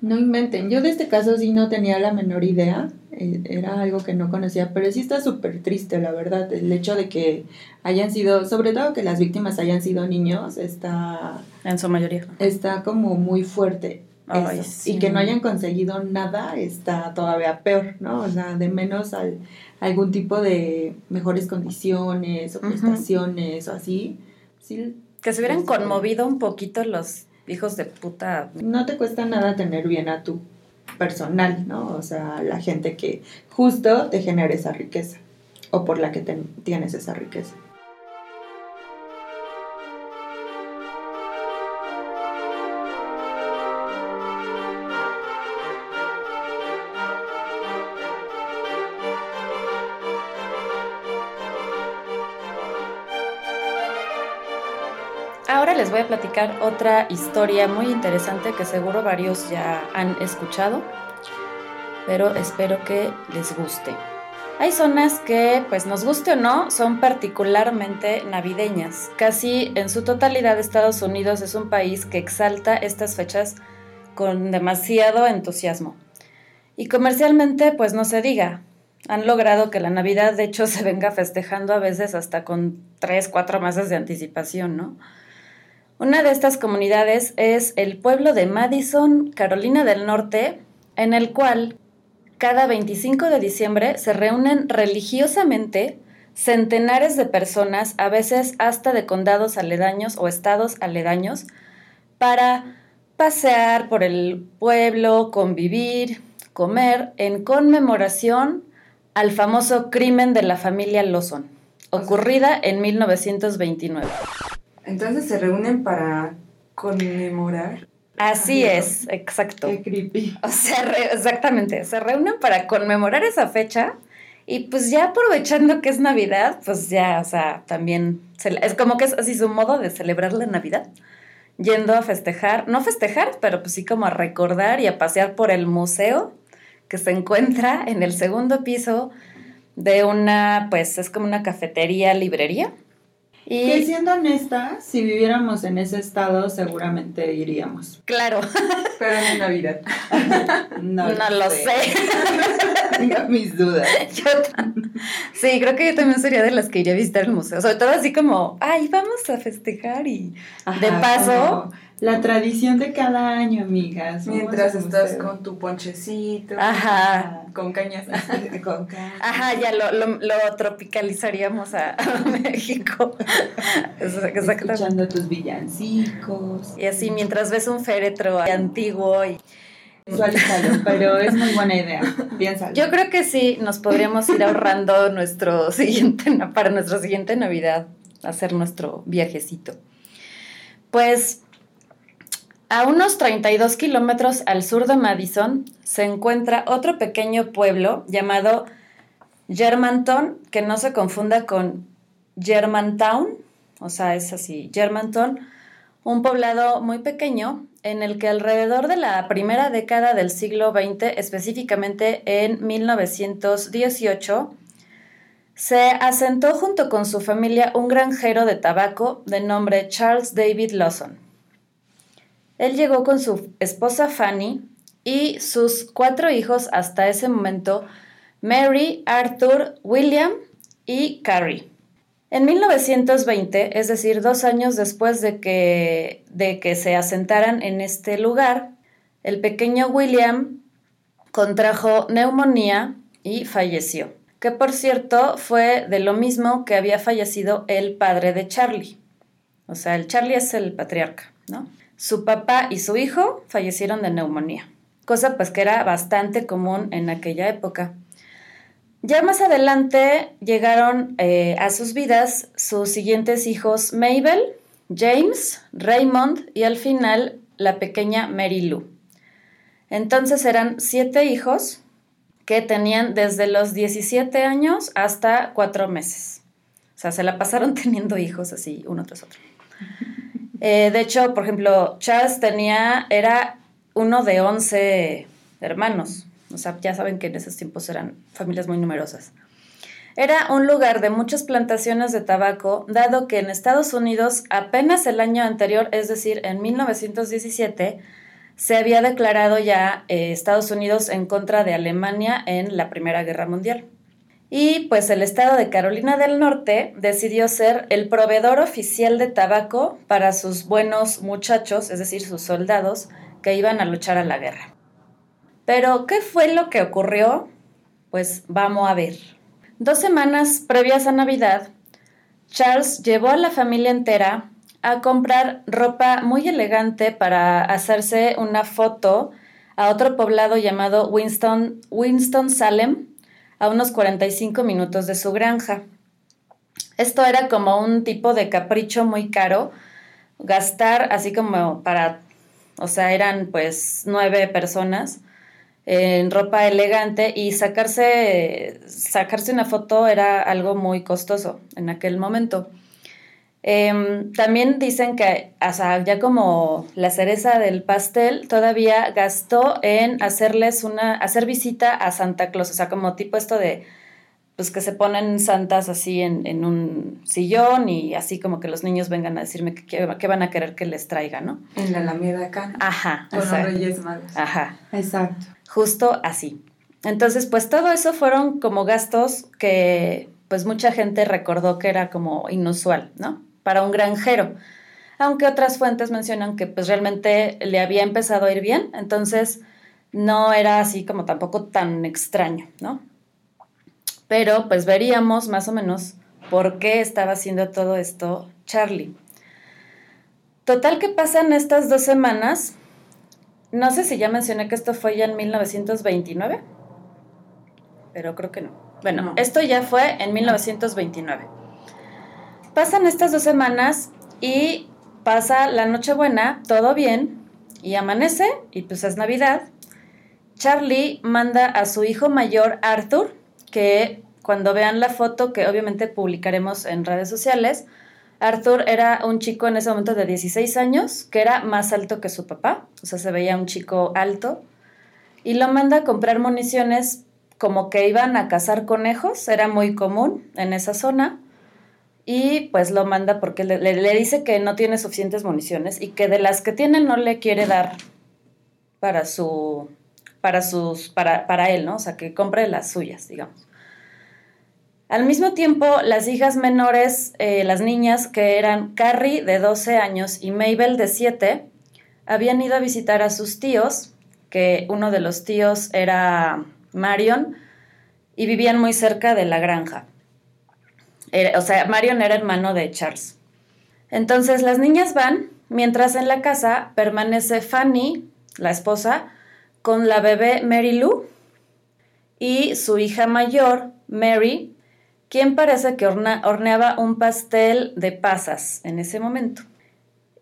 No inventen. Yo de este caso sí no tenía la menor idea. Eh, Era algo que no conocía, pero sí está súper triste, la verdad. El hecho de que hayan sido, sobre todo que las víctimas hayan sido niños, está, En su mayoría. está como muy fuerte. Ay, eso. sí. Y que no hayan conseguido nada está todavía peor, ¿no? O sea, de menos al- algún tipo de mejores condiciones o prestaciones o así. Sí, Que se hubieran Este- conmovido un poquito los hijos de puta. no te cuesta nada tener bien a tu personal, ¿no? O sea, la gente que justo te genera esa riqueza o por la que te- tienes esa riqueza. Les voy a platicar otra historia muy interesante que seguro varios ya han escuchado, pero espero que les guste. Hay zonas que, pues nos guste o no, son particularmente navideñas. Casi en su totalidad Estados Unidos es un país que exalta estas fechas con demasiado entusiasmo. Y comercialmente, pues no se diga. Han logrado que la Navidad, de hecho, se venga festejando a veces hasta con tres, cuatro meses de anticipación, ¿no? Una de estas comunidades es el pueblo de Madison, Carolina del Norte, en el cual cada 25 de diciembre se reúnen religiosamente centenares de personas, a veces hasta de condados aledaños o estados aledaños, para pasear por el pueblo, convivir, comer en conmemoración al famoso crimen de la familia Lawson, ocurrida en 1929. Entonces se reúnen para conmemorar. Así Ajá. es, exacto. Qué creepy. O sea, re- exactamente, se reúnen para conmemorar esa fecha y pues ya aprovechando que es Navidad, pues ya, o sea, también se- es como que es así su modo de celebrar la Navidad, yendo a festejar, no festejar, pero pues sí como a recordar y a pasear por el museo que se encuentra en el segundo piso de una, pues es como una cafetería, librería. Y que siendo honesta, si viviéramos en ese estado, seguramente iríamos. Claro. Pero en Navidad. no, lo sé. Tengo mis dudas. sí, creo que yo también sería de las que iría a visitar el museo. Sobre todo así como, ay, vamos a festejar y de paso la tradición de cada año, amigas. Mientras estás con tu ponchecito. Ajá. Con cañas. con cañas. Ajá, ya lo, lo, lo tropicalizaríamos a, México. Exactamente. Escuchando tus villancicos. Y así, mientras ves un féretro antiguo y... Visualízalo, pero es muy buena idea. Piénsalo. Yo creo que sí, nos podríamos ir ahorrando nuestro siguiente, para nuestra siguiente Navidad, hacer nuestro viajecito. Pues a unos 32 kilómetros al sur de Madison se encuentra otro pequeño pueblo llamado Germantown, que no se confunda con Germantown, o sea, es así, Germantown, un poblado muy pequeño en el que alrededor de la primera década del siglo XX, específicamente en 1918, se asentó junto con su familia un granjero de tabaco de nombre Charles David Lawson. Él llegó con su esposa Fanny y sus cuatro hijos hasta ese momento, Mary, Arthur, William y Carrie. En 1920, es decir, dos años después de que, de que se asentaran en este lugar, el pequeño William contrajo neumonía y falleció, que por cierto fue de lo mismo que había fallecido el padre de Charlie. O sea, el Charlie es el patriarca, ¿no? Su papá y su hijo fallecieron de neumonía, cosa pues que era bastante común en aquella época. Ya más adelante llegaron eh, a sus vidas sus siguientes hijos Mabel, James, Raymond y al final la pequeña Mary Lou. Entonces eran siete hijos que tenían desde los 17 años hasta cuatro meses. O sea, se la pasaron teniendo hijos así, uno tras otro. Eh, de hecho, por ejemplo, Charles tenía, era uno de 11 hermanos. O sea, ya saben que en esos tiempos eran familias muy numerosas. Era un lugar de muchas plantaciones de tabaco, dado que en Estados Unidos apenas el año anterior, es decir, en 1917, se había declarado ya eh, Estados Unidos en contra de Alemania en la Primera Guerra Mundial. Y pues el estado de Carolina del Norte decidió ser el proveedor oficial de tabaco para sus buenos muchachos, es decir, sus soldados, que iban a luchar a la guerra. Pero, ¿qué fue lo que ocurrió? Pues vamos a ver. Dos semanas previas a Navidad, Charles llevó a la familia entera a comprar ropa muy elegante para hacerse una foto a otro poblado llamado Winston, Winston Salem, a unos 45 minutos de su granja. Esto era como un tipo de capricho muy caro, gastar así como para, o sea, eran pues nueve personas en ropa elegante y sacarse, sacarse una foto era algo muy costoso en aquel momento. Em, también dicen que, ya como la cereza del pastel, todavía gastó en hacerles una, hacer visita a Santa Claus, o sea, como tipo esto de, pues que se ponen santas así en, un sillón y así como que los niños vengan a decirme qué van a querer que les traiga, ¿no? En la Alameda acá. Ajá. Con los Reyes Magos. Ajá. Exacto. Justo así. Entonces, pues todo eso fueron como gastos que pues mucha gente recordó que era como inusual, ¿no? Para un granjero. Aunque otras fuentes mencionan que pues realmente le había empezado a ir bien, entonces no era así como tampoco tan extraño, ¿no? Pero pues veríamos más o menos por qué estaba haciendo todo esto Charlie. Total que pasan estas dos semanas, no sé si ya mencioné que esto fue ya en 1929, pero creo que no. Bueno, esto ya fue en 1929. Pasan estas dos semanas y pasa la Nochebuena, todo bien, y amanece, y pues es Navidad. Charlie manda a su hijo mayor, Arthur, que cuando vean la foto, que obviamente publicaremos en redes sociales, Arthur era un chico en ese momento de 16 años, que era más alto que su papá, o sea, se veía un chico alto, y lo manda a comprar municiones como que iban a cazar conejos, era muy común en esa zona y pues lo manda porque le, le, dice que no tiene suficientes municiones y que de las que tiene no le quiere dar para su para sus para, para él, ¿no? O sea, que compre las suyas, digamos. Al mismo tiempo, las hijas menores, eh, las niñas que eran Carrie de 12 años y Mabel de 7, habían ido a visitar a sus tíos, que uno de los tíos era Marion, y vivían muy cerca de la granja o sea, Marion era hermano de Charles. Entonces las niñas van, mientras en la casa permanece Fanny, la esposa, con la bebé Mary Lou y su hija mayor, Mary, quien parece que horneaba un pastel de pasas en ese momento.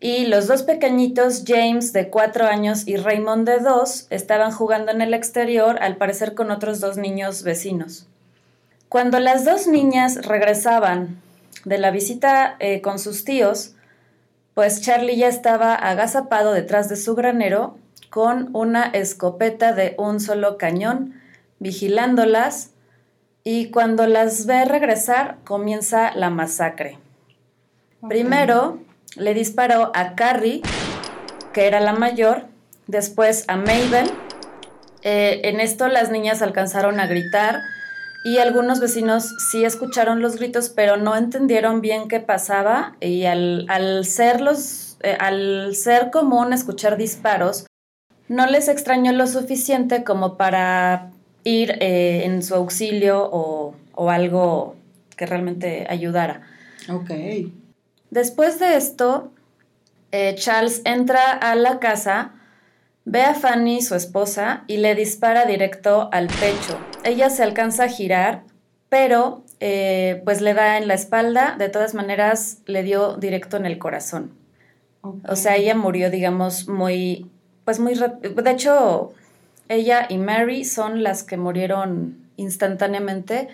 Y los dos pequeñitos, James de cuatro años y Raymond de dos, estaban jugando en el exterior, al parecer con otros dos niños vecinos. Cuando las dos niñas regresaban de la visita eh, con sus tíos, pues Charlie ya estaba agazapado detrás de su granero con una escopeta de un solo cañón, vigilándolas, y cuando las ve regresar comienza la masacre. Primero le disparó a Carrie, que era la mayor, después a Mabel. Eh, en esto las niñas alcanzaron a gritar y algunos vecinos sí escucharon los gritos, pero no entendieron bien qué pasaba y al, ser, los, eh, al ser común escuchar disparos, no les extrañó lo suficiente como para ir eh, en su auxilio o, algo que realmente ayudara. Ok. Después de esto, eh, Charles entra a la casa Ve a Fanny, su esposa, y le dispara directo al pecho. Ella se alcanza a girar, pero eh, pues le da en la espalda. De todas maneras, le dio directo en el corazón. O sea, ella murió, digamos, muy, pues muy... De hecho, ella y Mary son las que murieron instantáneamente.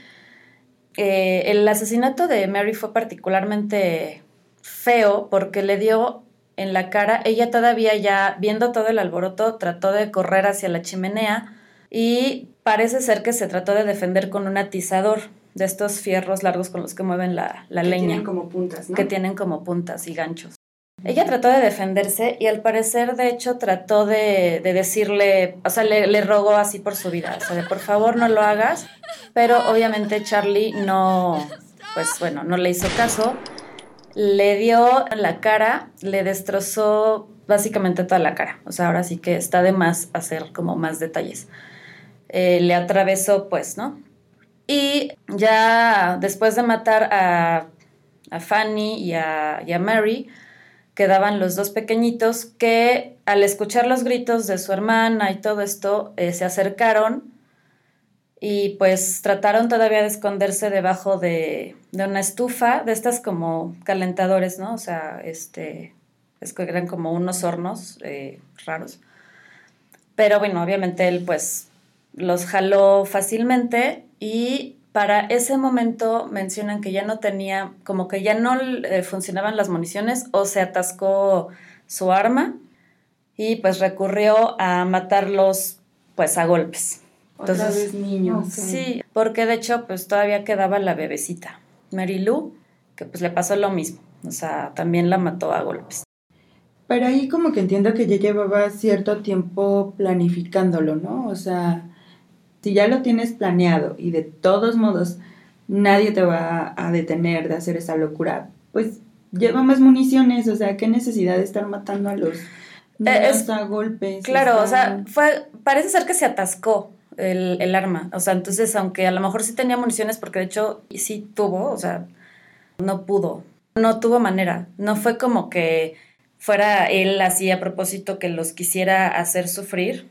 Eh, el asesinato de Mary fue particularmente feo porque le dio en la cara. Ella todavía ya, viendo todo el alboroto, trató de correr hacia la chimenea y parece ser que se trató de defender con un atizador de estos fierros largos con los que mueven la, la que leña. Tienen como puntas, ¿no? Que tienen como puntas y ganchos. Ella trató de defenderse y al parecer, de hecho, trató de, de decirle, o sea, le, le, rogó así por su vida, o sea, de por favor no lo hagas, pero obviamente Charlie no, pues bueno, no le hizo caso le dio la cara, le destrozó básicamente toda la cara. O sea, ahora sí que está de más hacer como más detalles. Eh, le atravesó, pues, ¿no? Y ya después de matar a, Fanny y a, Mary, quedaban los dos pequeñitos que al escuchar los gritos de su hermana y todo esto, eh, se acercaron y pues trataron todavía de esconderse debajo de, una estufa, de estas como calentadores, ¿no? O sea, este, es que eran como unos hornos eh, raros. Pero bueno, obviamente él pues los jaló fácilmente y para ese momento mencionan que ya no tenía, como que ya no eh, funcionaban las municiones o se atascó su arma y pues recurrió a matarlos pues a golpes. Otra vez niños. Sí, porque de hecho pues todavía quedaba la bebecita, Mary Lou, que pues le pasó lo mismo, o sea, también la mató a golpes. Pero ahí como que entiendo que ya llevaba cierto tiempo planificándolo, ¿no? O sea, si ya lo tienes planeado y de todos modos nadie te va a detener de hacer esa locura, pues lleva más municiones, o sea, qué necesidad de estar matando a los niños a golpes. Claro, o sea, fue, parece ser que se atascó, el, arma. O sea, entonces, aunque a lo mejor sí tenía municiones, porque de hecho sí tuvo, o sea, no pudo, no tuvo manera. No fue como que fuera él así a propósito que los quisiera hacer sufrir.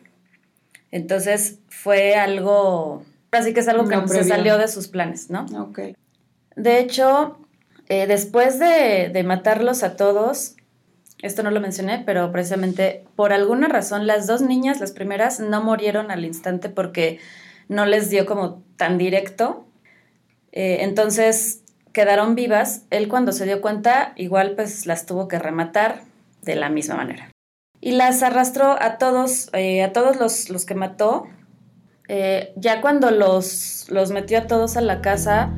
Entonces fue algo, así que es algo que se salió de sus planes, ¿no? Ok. De hecho, eh, después de, de matarlos a todos, esto no lo mencioné, pero precisamente por alguna razón las dos niñas, las primeras, no murieron al instante porque no les dio como tan directo. Eh, entonces quedaron vivas. Él cuando se dio cuenta, igual pues las tuvo que rematar de la misma manera. Y las arrastró a todos, eh, a todos los, que mató. Eh, ya cuando los, los metió a todos a la casa,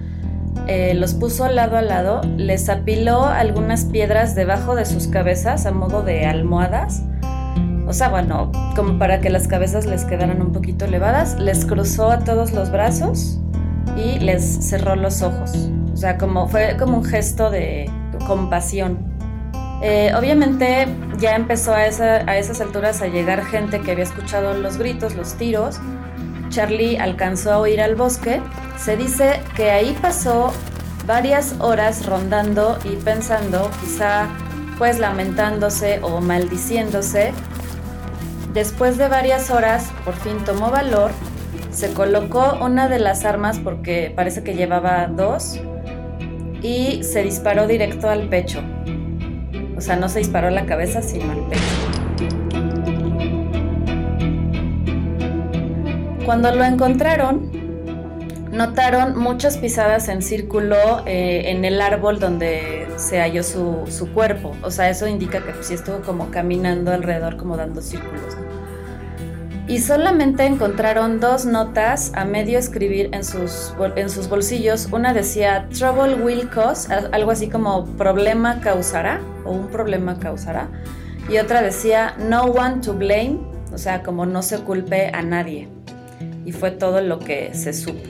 eh, los puso lado a lado, les apiló algunas piedras debajo de sus cabezas a modo de almohadas. O sea, bueno, como para que las cabezas les quedaran un poquito elevadas, les cruzó a todos los brazos y les cerró los ojos. O sea, como fue como un gesto de compasión. Eh, obviamente ya empezó a, a esas alturas a llegar gente que había escuchado los gritos, los tiros, Charlie alcanzó a huir al bosque, se dice que ahí pasó varias horas rondando y pensando, quizá pues lamentándose o maldiciéndose. Después de varias horas, por fin tomó valor, se colocó una de las armas porque parece que llevaba dos y se disparó directo al pecho. O sea, no se disparó a la cabeza, sino al pecho. Cuando lo encontraron, notaron muchas pisadas en círculo eh, en el árbol donde se halló su, cuerpo. O sea, eso indica que sí estuvo como caminando alrededor, como dando círculos. Y solamente encontraron dos notas a medio escribir en sus, en sus bolsillos. Una decía Trouble will cause, algo así como problema causará, o un problema causará. Y otra decía No one to blame, o sea, como no se culpe a nadie y fue todo lo que se supo.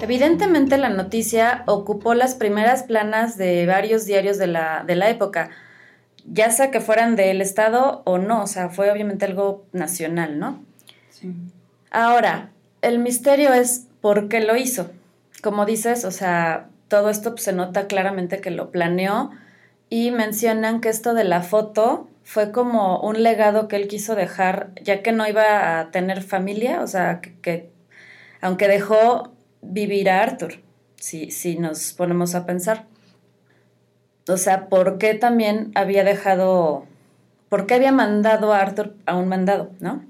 Evidentemente la noticia ocupó las primeras planas de varios diarios de la, de la época, ya sea que fueran del Estado o no, o sea, fue obviamente algo nacional, ¿no? Sí. Ahora, el misterio es por qué lo hizo. Como dices, o sea, todo esto pues, se nota claramente que lo planeó y mencionan que esto de la foto fue como un legado que él quiso dejar, ya que no iba a tener familia, o sea, que, aunque dejó vivir a Arthur, si, si nos ponemos a pensar. O sea, ¿por qué también había dejado, por qué había mandado a Arthur a un mandado, no?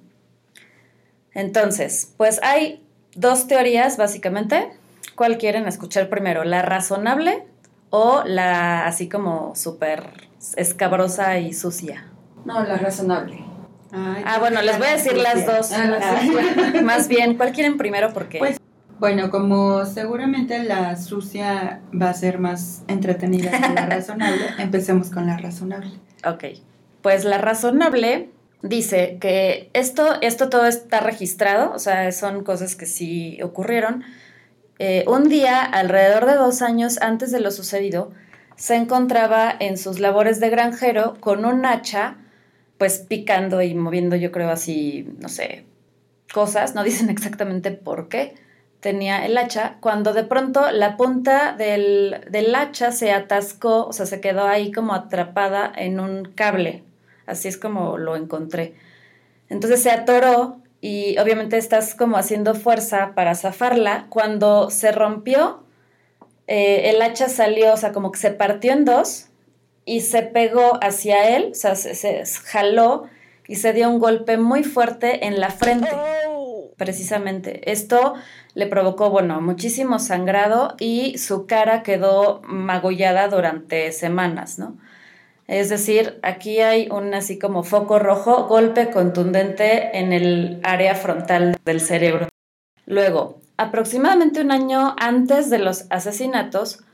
Entonces, pues hay dos teorías básicamente. ¿Cuál quieren escuchar primero? ¿La razonable o la así como súper escabrosa y sucia? No, la razonable. ah, bueno, les voy a decir las dos. Ah, más bien, ¿cuál quieren primero? Porque... Pues, bueno, como seguramente la sucia va a ser más entretenida que la razonable, empecemos con la razonable. Ok, pues la razonable dice que esto, esto todo está registrado, o sea, son cosas que sí ocurrieron. Eh, un día, alrededor de dos años antes de lo sucedido, se encontraba en sus labores de granjero con un hacha, pues picando y moviendo, yo creo así, no sé, cosas, no dicen exactamente por qué tenía el hacha, cuando de pronto la punta del, del hacha se atascó, o sea, se quedó ahí como atrapada en un cable, así es como lo encontré. Entonces se atoró y obviamente estás como haciendo fuerza para zafarla. Cuando se rompió, eh, el hacha salió, o sea, como que se partió en dos y se pegó hacia él, o sea, se, jaló y se dio un golpe muy fuerte en la frente, precisamente. Esto le provocó, bueno, muchísimo sangrado y su cara quedó magollada durante semanas, ¿no? Es decir, aquí hay un así como foco rojo, golpe contundente en el área frontal del cerebro. Luego, Aproximadamente un año antes de los asesinatos,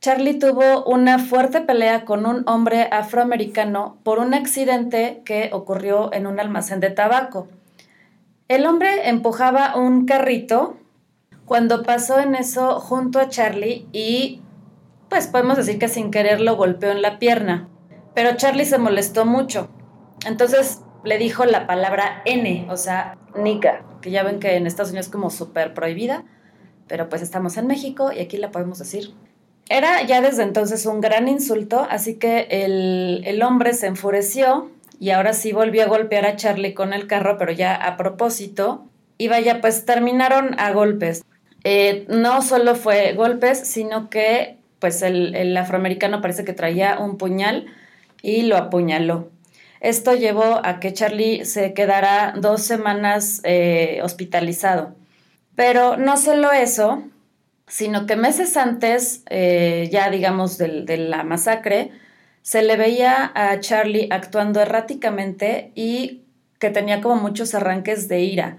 Charlie tuvo una fuerte pelea con un hombre afroamericano por un accidente que ocurrió en un almacén de tabaco. El hombre empujaba un carrito cuando pasó en eso junto a Charlie y pues podemos decir que sin querer lo golpeó en la pierna. Pero Charlie se molestó mucho. Entonces le dijo la palabra N, o sea, nica, que ya ven que en Estados Unidos es como súper prohibida, pero pues estamos en México y aquí la podemos decir. Era ya desde entonces un gran insulto, así que el, hombre se enfureció y ahora sí volvió a golpear a Charlie con el carro, pero ya a propósito. Y vaya, pues terminaron a golpes. Eh, no solo fue golpes, sino que pues el, el afroamericano parece que traía un puñal y lo apuñaló. Esto llevó a que Charlie se quedara dos semanas eh, hospitalizado. Pero no solo eso, sino que meses antes, eh, ya digamos de, de la masacre, se le veía a Charlie actuando erráticamente y que tenía como muchos arranques de ira.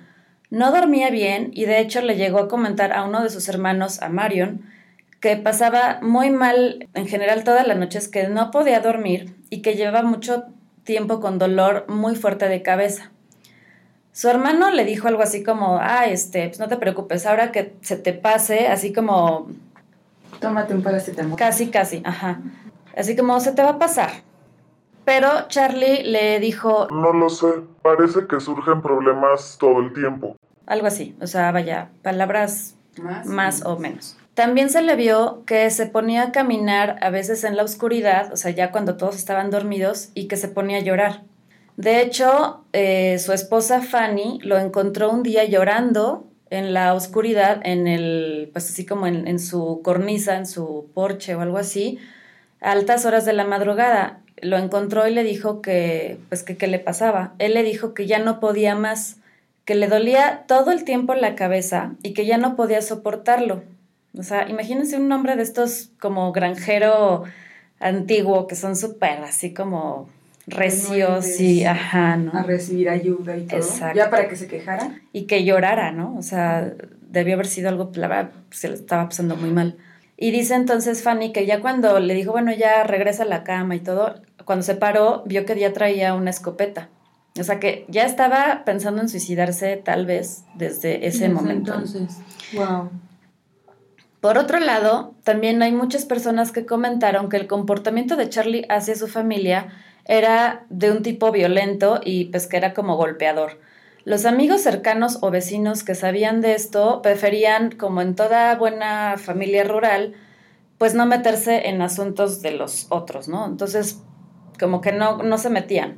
No dormía bien y de hecho le llegó a comentar a uno de sus hermanos, a Marion, que pasaba muy mal en general todas las noches, que no podía dormir y que llevaba mucho tiempo con dolor muy fuerte de cabeza. Su hermano le dijo algo así como, ah, este, pues no te preocupes, ahora que se te pase, así como... Tómate un paracetamol. Casi, casi, ajá. Así como se te va a pasar. Pero Charlie le dijo... No lo sé, parece que surgen problemas todo el tiempo. Algo así, o sea, vaya, palabras más, más o menos. También se le vio que se ponía a caminar a veces en la oscuridad, o sea, ya cuando todos estaban dormidos, y que se ponía a llorar. De hecho, eh, su esposa Fanny lo encontró un día llorando en la oscuridad, en el, pues así como en, su cornisa, en su porche o algo así, a altas horas de la madrugada. Lo encontró y le dijo que, pues que qué le pasaba. Él le dijo que ya no podía más, que le dolía todo el tiempo la cabeza y que ya no podía soportarlo. O sea, imagínense un nombre de estos como granjero antiguo que son súper así como recios y ajá, ¿no? A recibir ayuda y todo. Exacto. Ya para que se quejara. Y que llorara, ¿no? O sea, debió haber sido algo, la verdad, se le estaba pasando muy mal. Y dice entonces Fanny que ya cuando le dijo, bueno, ya regresa a la cama y todo, cuando se paró, vio que ya traía una escopeta. O sea que ya estaba pensando en suicidarse tal vez desde ese momento. Entonces, wow. Por otro lado, también hay muchas personas que comentaron que el comportamiento de Charlie hacia su familia era de un tipo violento y pues que era como golpeador. Los amigos cercanos o vecinos que sabían de esto preferían, como en toda buena familia rural, pues no meterse en asuntos de los otros, ¿no? Entonces, como que no, no se metían.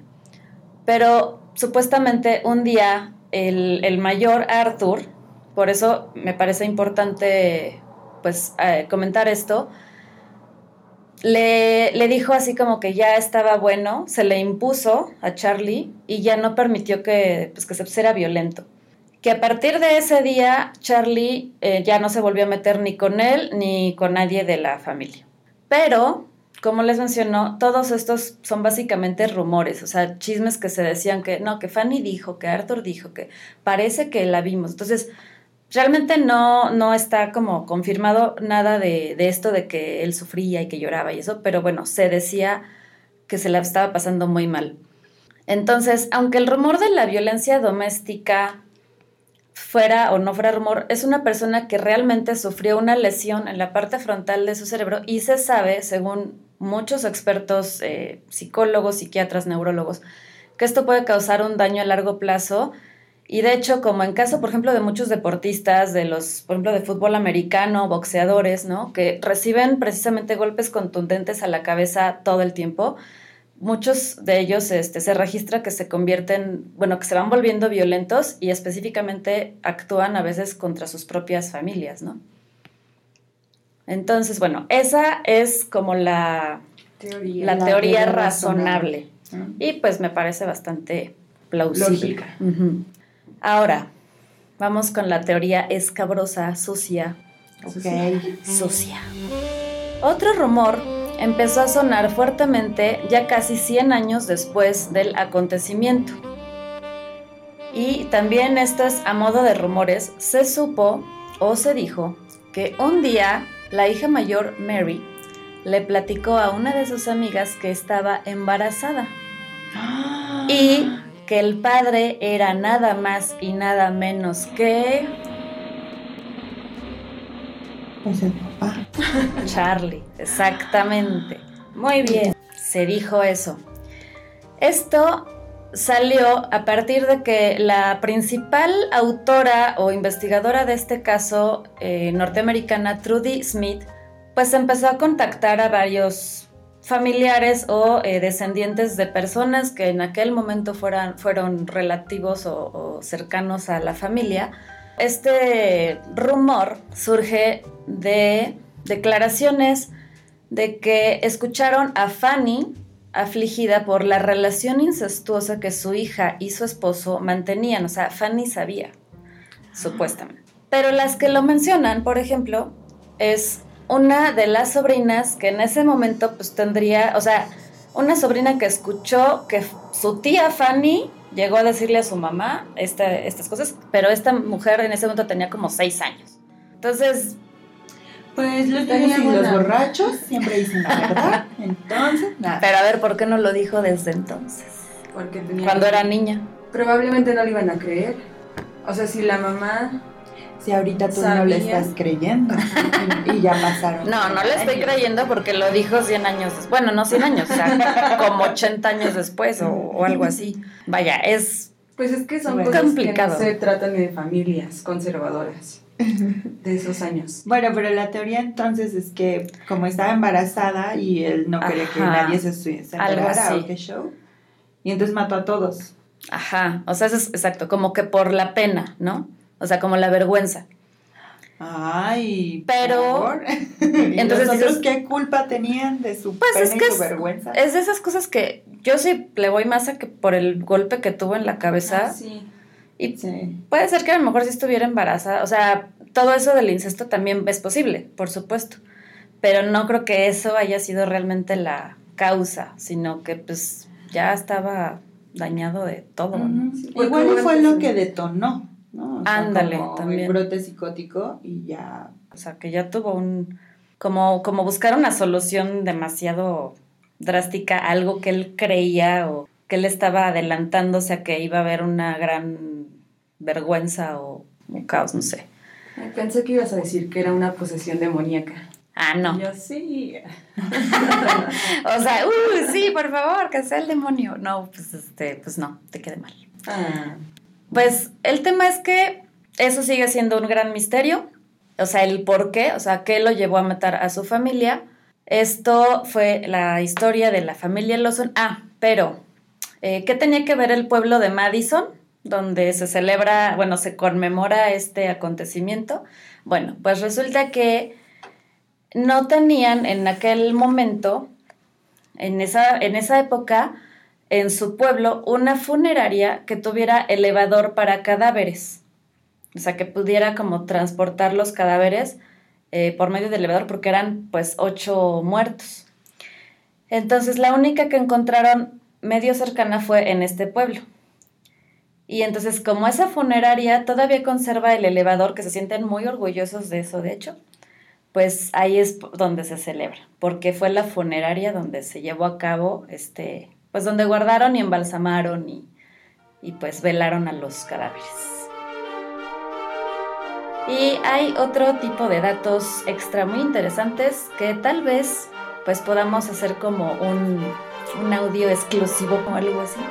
Pero supuestamente un día el, el mayor Arthur, por eso me parece importante pues eh, comentar esto, le, le, dijo así como que ya estaba bueno, se le impuso a Charlie y ya no permitió que, pues, que se pusiera violento. Que a partir de ese día Charlie eh, ya no se volvió a meter ni con él ni con nadie de la familia. Pero, como les mencionó, todos estos son básicamente rumores, o sea, chismes que se decían que no, que Fanny dijo, que Arthur dijo, que parece que la vimos. Entonces, realmente no, no está como confirmado nada de, esto de que él sufría y que lloraba y eso, pero bueno, se decía que se la estaba pasando muy mal. Entonces, aunque el rumor de la violencia doméstica fuera o no fuera rumor, es una persona que realmente sufrió una lesión en la parte frontal de su cerebro y se sabe, según muchos expertos, eh, psicólogos, psiquiatras, neurólogos, que esto puede causar un daño a largo plazo y de hecho, como en caso, por ejemplo, de muchos deportistas, de los, por ejemplo, de fútbol americano, boxeadores, ¿no? Que reciben precisamente golpes contundentes a la cabeza todo el tiempo, muchos de ellos este, se registra que se convierten, bueno, que se van volviendo violentos y específicamente actúan a veces contra sus propias familias, ¿no? Entonces, bueno, esa es como la teoría, la, teoría, razonable. Y pues me parece bastante plausible. Ahora, vamos con la teoría escabrosa, sucia. Ok. Sucia. Otro rumor empezó a sonar fuertemente ya casi 100 años después del acontecimiento. Y también esto es a modo de rumores, se supo o se dijo que un día la hija mayor Mary le platicó a una de sus amigas que estaba embarazada. Y que el padre era nada más y nada menos que... Pues el papá. Charlie, exactamente. Muy bien, se dijo eso. Esto salió a partir de que la principal autora o investigadora de este caso eh, norteamericana, Trudy Smith, pues empezó a contactar a varios familiares o eh, descendientes de personas que en aquel momento fueran, fueron relativos o, cercanos a la familia. Este rumor surge de declaraciones de que escucharon a Fanny afligida por la relación incestuosa que su hija y su esposo mantenían. O sea, Fanny sabía, supuestamente. Pero las que lo mencionan, por ejemplo, es una de las sobrinas que en ese momento pues tendría, o sea, una sobrina que escuchó que su tía Fanny llegó a decirle a su mamá estas cosas, pero esta mujer en ese momento tenía como seis años. Entonces, pues los niños y los borrachos siempre dicen la verdad. Entonces, nada. Pero a ver, ¿por qué no lo dijo desde entonces? Porque tenía Cuando era niña. Probablemente no le iban a creer. O sea, si la mamá si ahorita tú no le estás creyendo y ya pasaron. No, no le estoy creyendo porque lo dijo 100 años, bueno, no 100 años, o sea, como 80 años después o, algo así. Vaya, es pues es que son cosas complicado. que no se tratan de familias conservadoras de esos años. Bueno, pero la teoría entonces es que como estaba embarazada y él no quería que nadie se, se enterara o qué show, y entonces mató a todos. Ajá, o sea, eso es exacto, como que por la pena, ¿no? O sea, como la vergüenza. Ay, pero entonces qué culpa tenían de su pues es que su vergüenza. Es de esas cosas que yo sí le voy más a que por el golpe que tuvo en la cabeza. Ah, sí. Y puede ser que a lo mejor si estuviera embarazada, o sea, todo eso del incesto también es posible, por supuesto. Pero no creo que eso haya sido realmente la causa, sino que pues ya estaba dañado de todo. Igual fue lo que detonó ¿no? Ándale, también. Un brote psicótico y ya. O sea, que ya tuvo un. Como, como buscar una solución demasiado drástica, algo que él creía o que él estaba adelantándose a que iba a haber una gran vergüenza o un caos, no sé. Pensé que ibas a decir que era una posesión demoníaca. Ah, no. Yo sí. o sea, uh, sí, por favor, que sea el demonio. No, pues este, pues no, te quede mal. Ah. Pues el tema es que eso sigue siendo un gran misterio, o sea, el por qué, o sea, qué lo llevó a matar a su familia. Esto fue la historia de la familia Lawson. Ah, pero, eh, ¿qué tenía que ver el pueblo de Madison, donde se celebra, bueno, se conmemora este acontecimiento? Bueno, pues resulta que no tenían en aquel momento, en esa, en esa época, en su pueblo una funeraria que tuviera elevador para cadáveres. O sea, que pudiera como transportar los cadáveres eh, por medio del elevador porque eran pues ocho muertos. Entonces la única que encontraron medio cercana fue en este pueblo. Y entonces como esa funeraria todavía conserva el elevador, que se sienten muy orgullosos de eso, de hecho, pues ahí es donde se celebra, porque fue la funeraria donde se llevó a cabo este, pues donde guardaron y embalsamaron y, y pues velaron a los cadáveres. Y hay otro tipo de datos extra muy interesantes que tal vez pues podamos hacer como un, un audio exclusivo o algo así.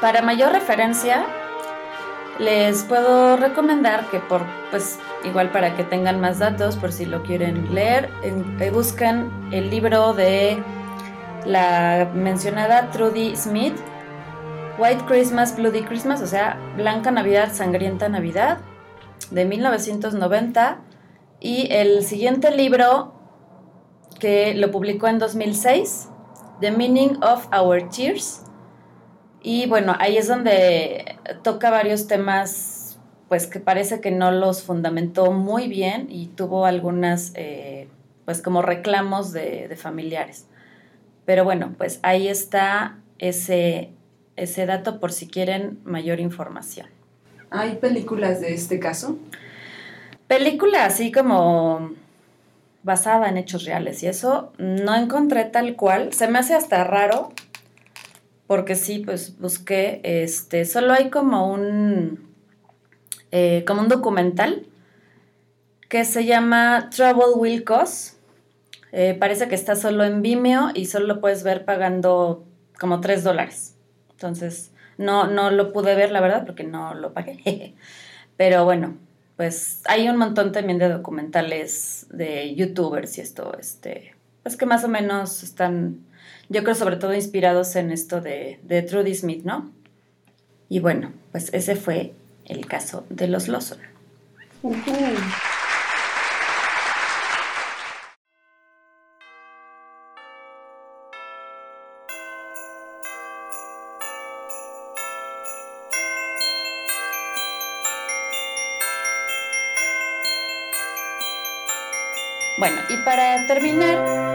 Para mayor referencia, les puedo recomendar que por, pues igual para que tengan más datos, por si lo quieren leer, eh, buscan el libro de la mencionada Trudy Smith, White Christmas, Bloody Christmas, o sea, Blanca Navidad, Sangrienta Navidad, de 1990, y el siguiente libro que lo publicó en 2006, The Meaning of Our Tears, y bueno, ahí es donde toca varios temas, pues que parece que no los fundamentó muy bien y tuvo algunas, eh, pues como reclamos de, familiares. Pero bueno, pues ahí está ese, ese dato por si quieren mayor información. ¿Hay películas de este caso? Película así como basada en hechos reales y eso no encontré tal cual. Se me hace hasta raro porque sí, pues busqué, este, solo hay como un, eh, como un documental que se llama Trouble Will Cause. Eh, parece que está solo en Vimeo y solo lo puedes ver pagando como 3 dólares. Entonces, no, no lo pude ver, la verdad, porque no lo pagué. Pero bueno, pues hay un montón también de documentales de youtubers y esto, este, es que más o menos están, yo creo, sobre todo inspirados en esto de, de Trudy Smith, ¿no? Y bueno, pues ese fue el caso de los Lawson. Bueno, y para terminar,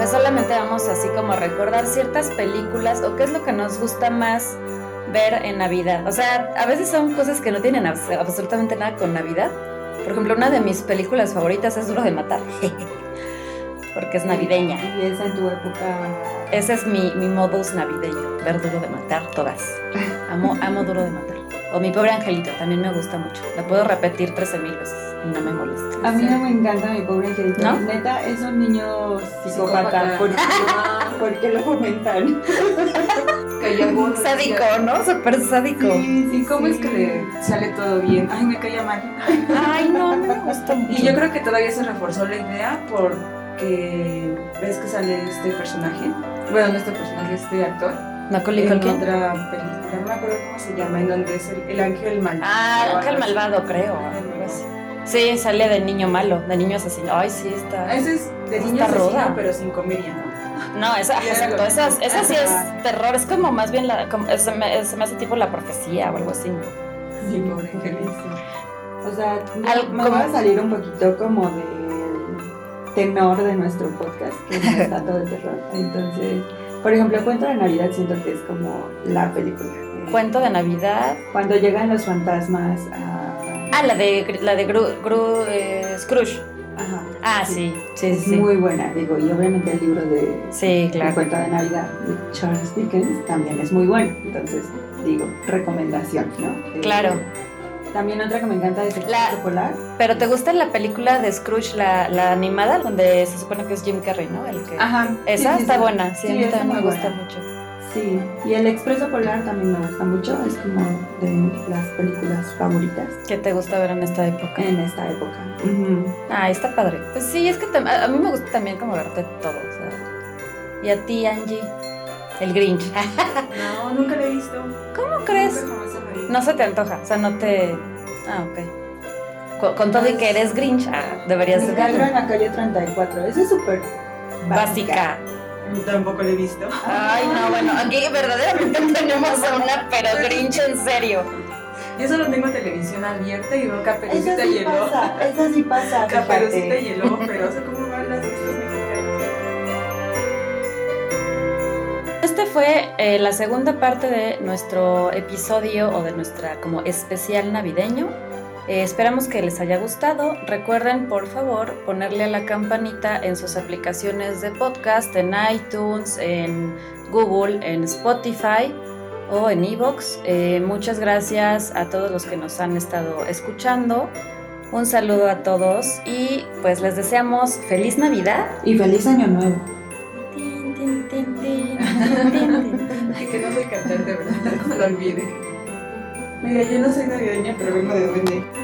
pues solamente vamos así como a recordar ciertas películas o qué es lo que nos gusta más ver en Navidad. O sea, a veces son cosas que no tienen absolutamente nada con Navidad. Por ejemplo, una de mis películas favoritas es Duro de Matar. Porque es navideña. Y esa en tu época. Ese es mi, mi modus navideño, ver Duro de Matar todas. Amo, amo Duro de Matar. O Mi Pobre Angelito, también me gusta mucho. La puedo repetir 13 mil veces no me molesta. A mí no me encanta Mi Pobre Angelito. ¿No? Neta, es un niño psicópata. ¿Por qué, lo fomentan? sádico, ¿no? Súper sádico. Sí, sí, ¿cómo es que le sale todo bien? Ay, me caía mal. Ay, no, me gusta mucho. Y yo creo que todavía se reforzó la idea porque ves que sale este personaje. Bueno, no este personaje, este actor. Macaulay en Culkin. otra película, no me acuerdo cómo se llama, en donde es el, el ángel malvado. Ah, el ángel malvado, creo. Sí, sale de niño malo, de niño asino. Ay, sí, está. Ah, Ese es de niño asesino, pero sin comedia, ¿no? No, esa, Sí, exacto, esa, esa sí es terror, es como más bien la, como, se, me, se me hace tipo la profecía o algo así. ¿no? Sí, pobre angelito. O sea, Al- me como- va a salir un poquito como del tenor de nuestro podcast, que no está todo el terror. Entonces, por ejemplo, Cuento de Navidad siento que es como la película. Cuento de Navidad. Cuando llegan los fantasmas a... Ah, la de, la de Gru, Gru- eh, Scrooge. Ajá. Ah, sí, sí, Es sí. muy buena, digo, y obviamente el libro de, Sí, claro. cuento de Navidad de Charles Dickens también es muy bueno. Entonces, digo, recomendación, ¿no? Eh, Claro. También otra que me encanta es La- Polar. Pero ¿te gusta la película de Scrooge, la, la animada, donde se supone que es Jim Carrey, ¿no? El que... Ajá. Esa sí, sí, está sí. buena, sí, a mí también me gusta buena. mucho. Sí, y El Expreso Polar también me gusta mucho. Es como de las películas favoritas ¿Qué te gusta ver en esta época? en esta época. Ujú. Ah, está padre. Pues sí, es que a, mí me gusta también como verte todo, o sea. Y a ti, Angie, el Grinch. No, nunca lo he visto. ¿Cómo crees? Nunca jamás he. No se te antoja, o sea, no te... Ah, ok. Con, todo y que eres Grinch, ah, deberías de Milagro en la calle 34. Esa es súper Básica. Tampoco lo he visto. Ay, no, bueno, aquí verdaderamente tenemos a una pero Grinch en serio. Yo solo tengo televisión abierta y veo Caperucita y sí el Lobo. pasa, esa sí pasa. Caperucita y el Lobo, pero o sea, ¿cómo van las fiestas mexicanas? Este fue eh, la segunda parte de nuestro episodio o de nuestra como especial navideño. Eh, esperamos que les haya gustado. Recuerden, por favor, ponerle a la campanita en sus aplicaciones de podcast, en iTunes, en Google, en Spotify o en Evox. Eh, muchas gracias a todos los que nos han estado escuchando. Un saludo a todos y pues les deseamos feliz Navidad. Y feliz año nuevo. Tin, tin, tin, tin, tin, tin, tin. Ay, que no soy cantante, ¿verdad? No lo olvide. Mira, yo no soy navideña, pero vengo de duende.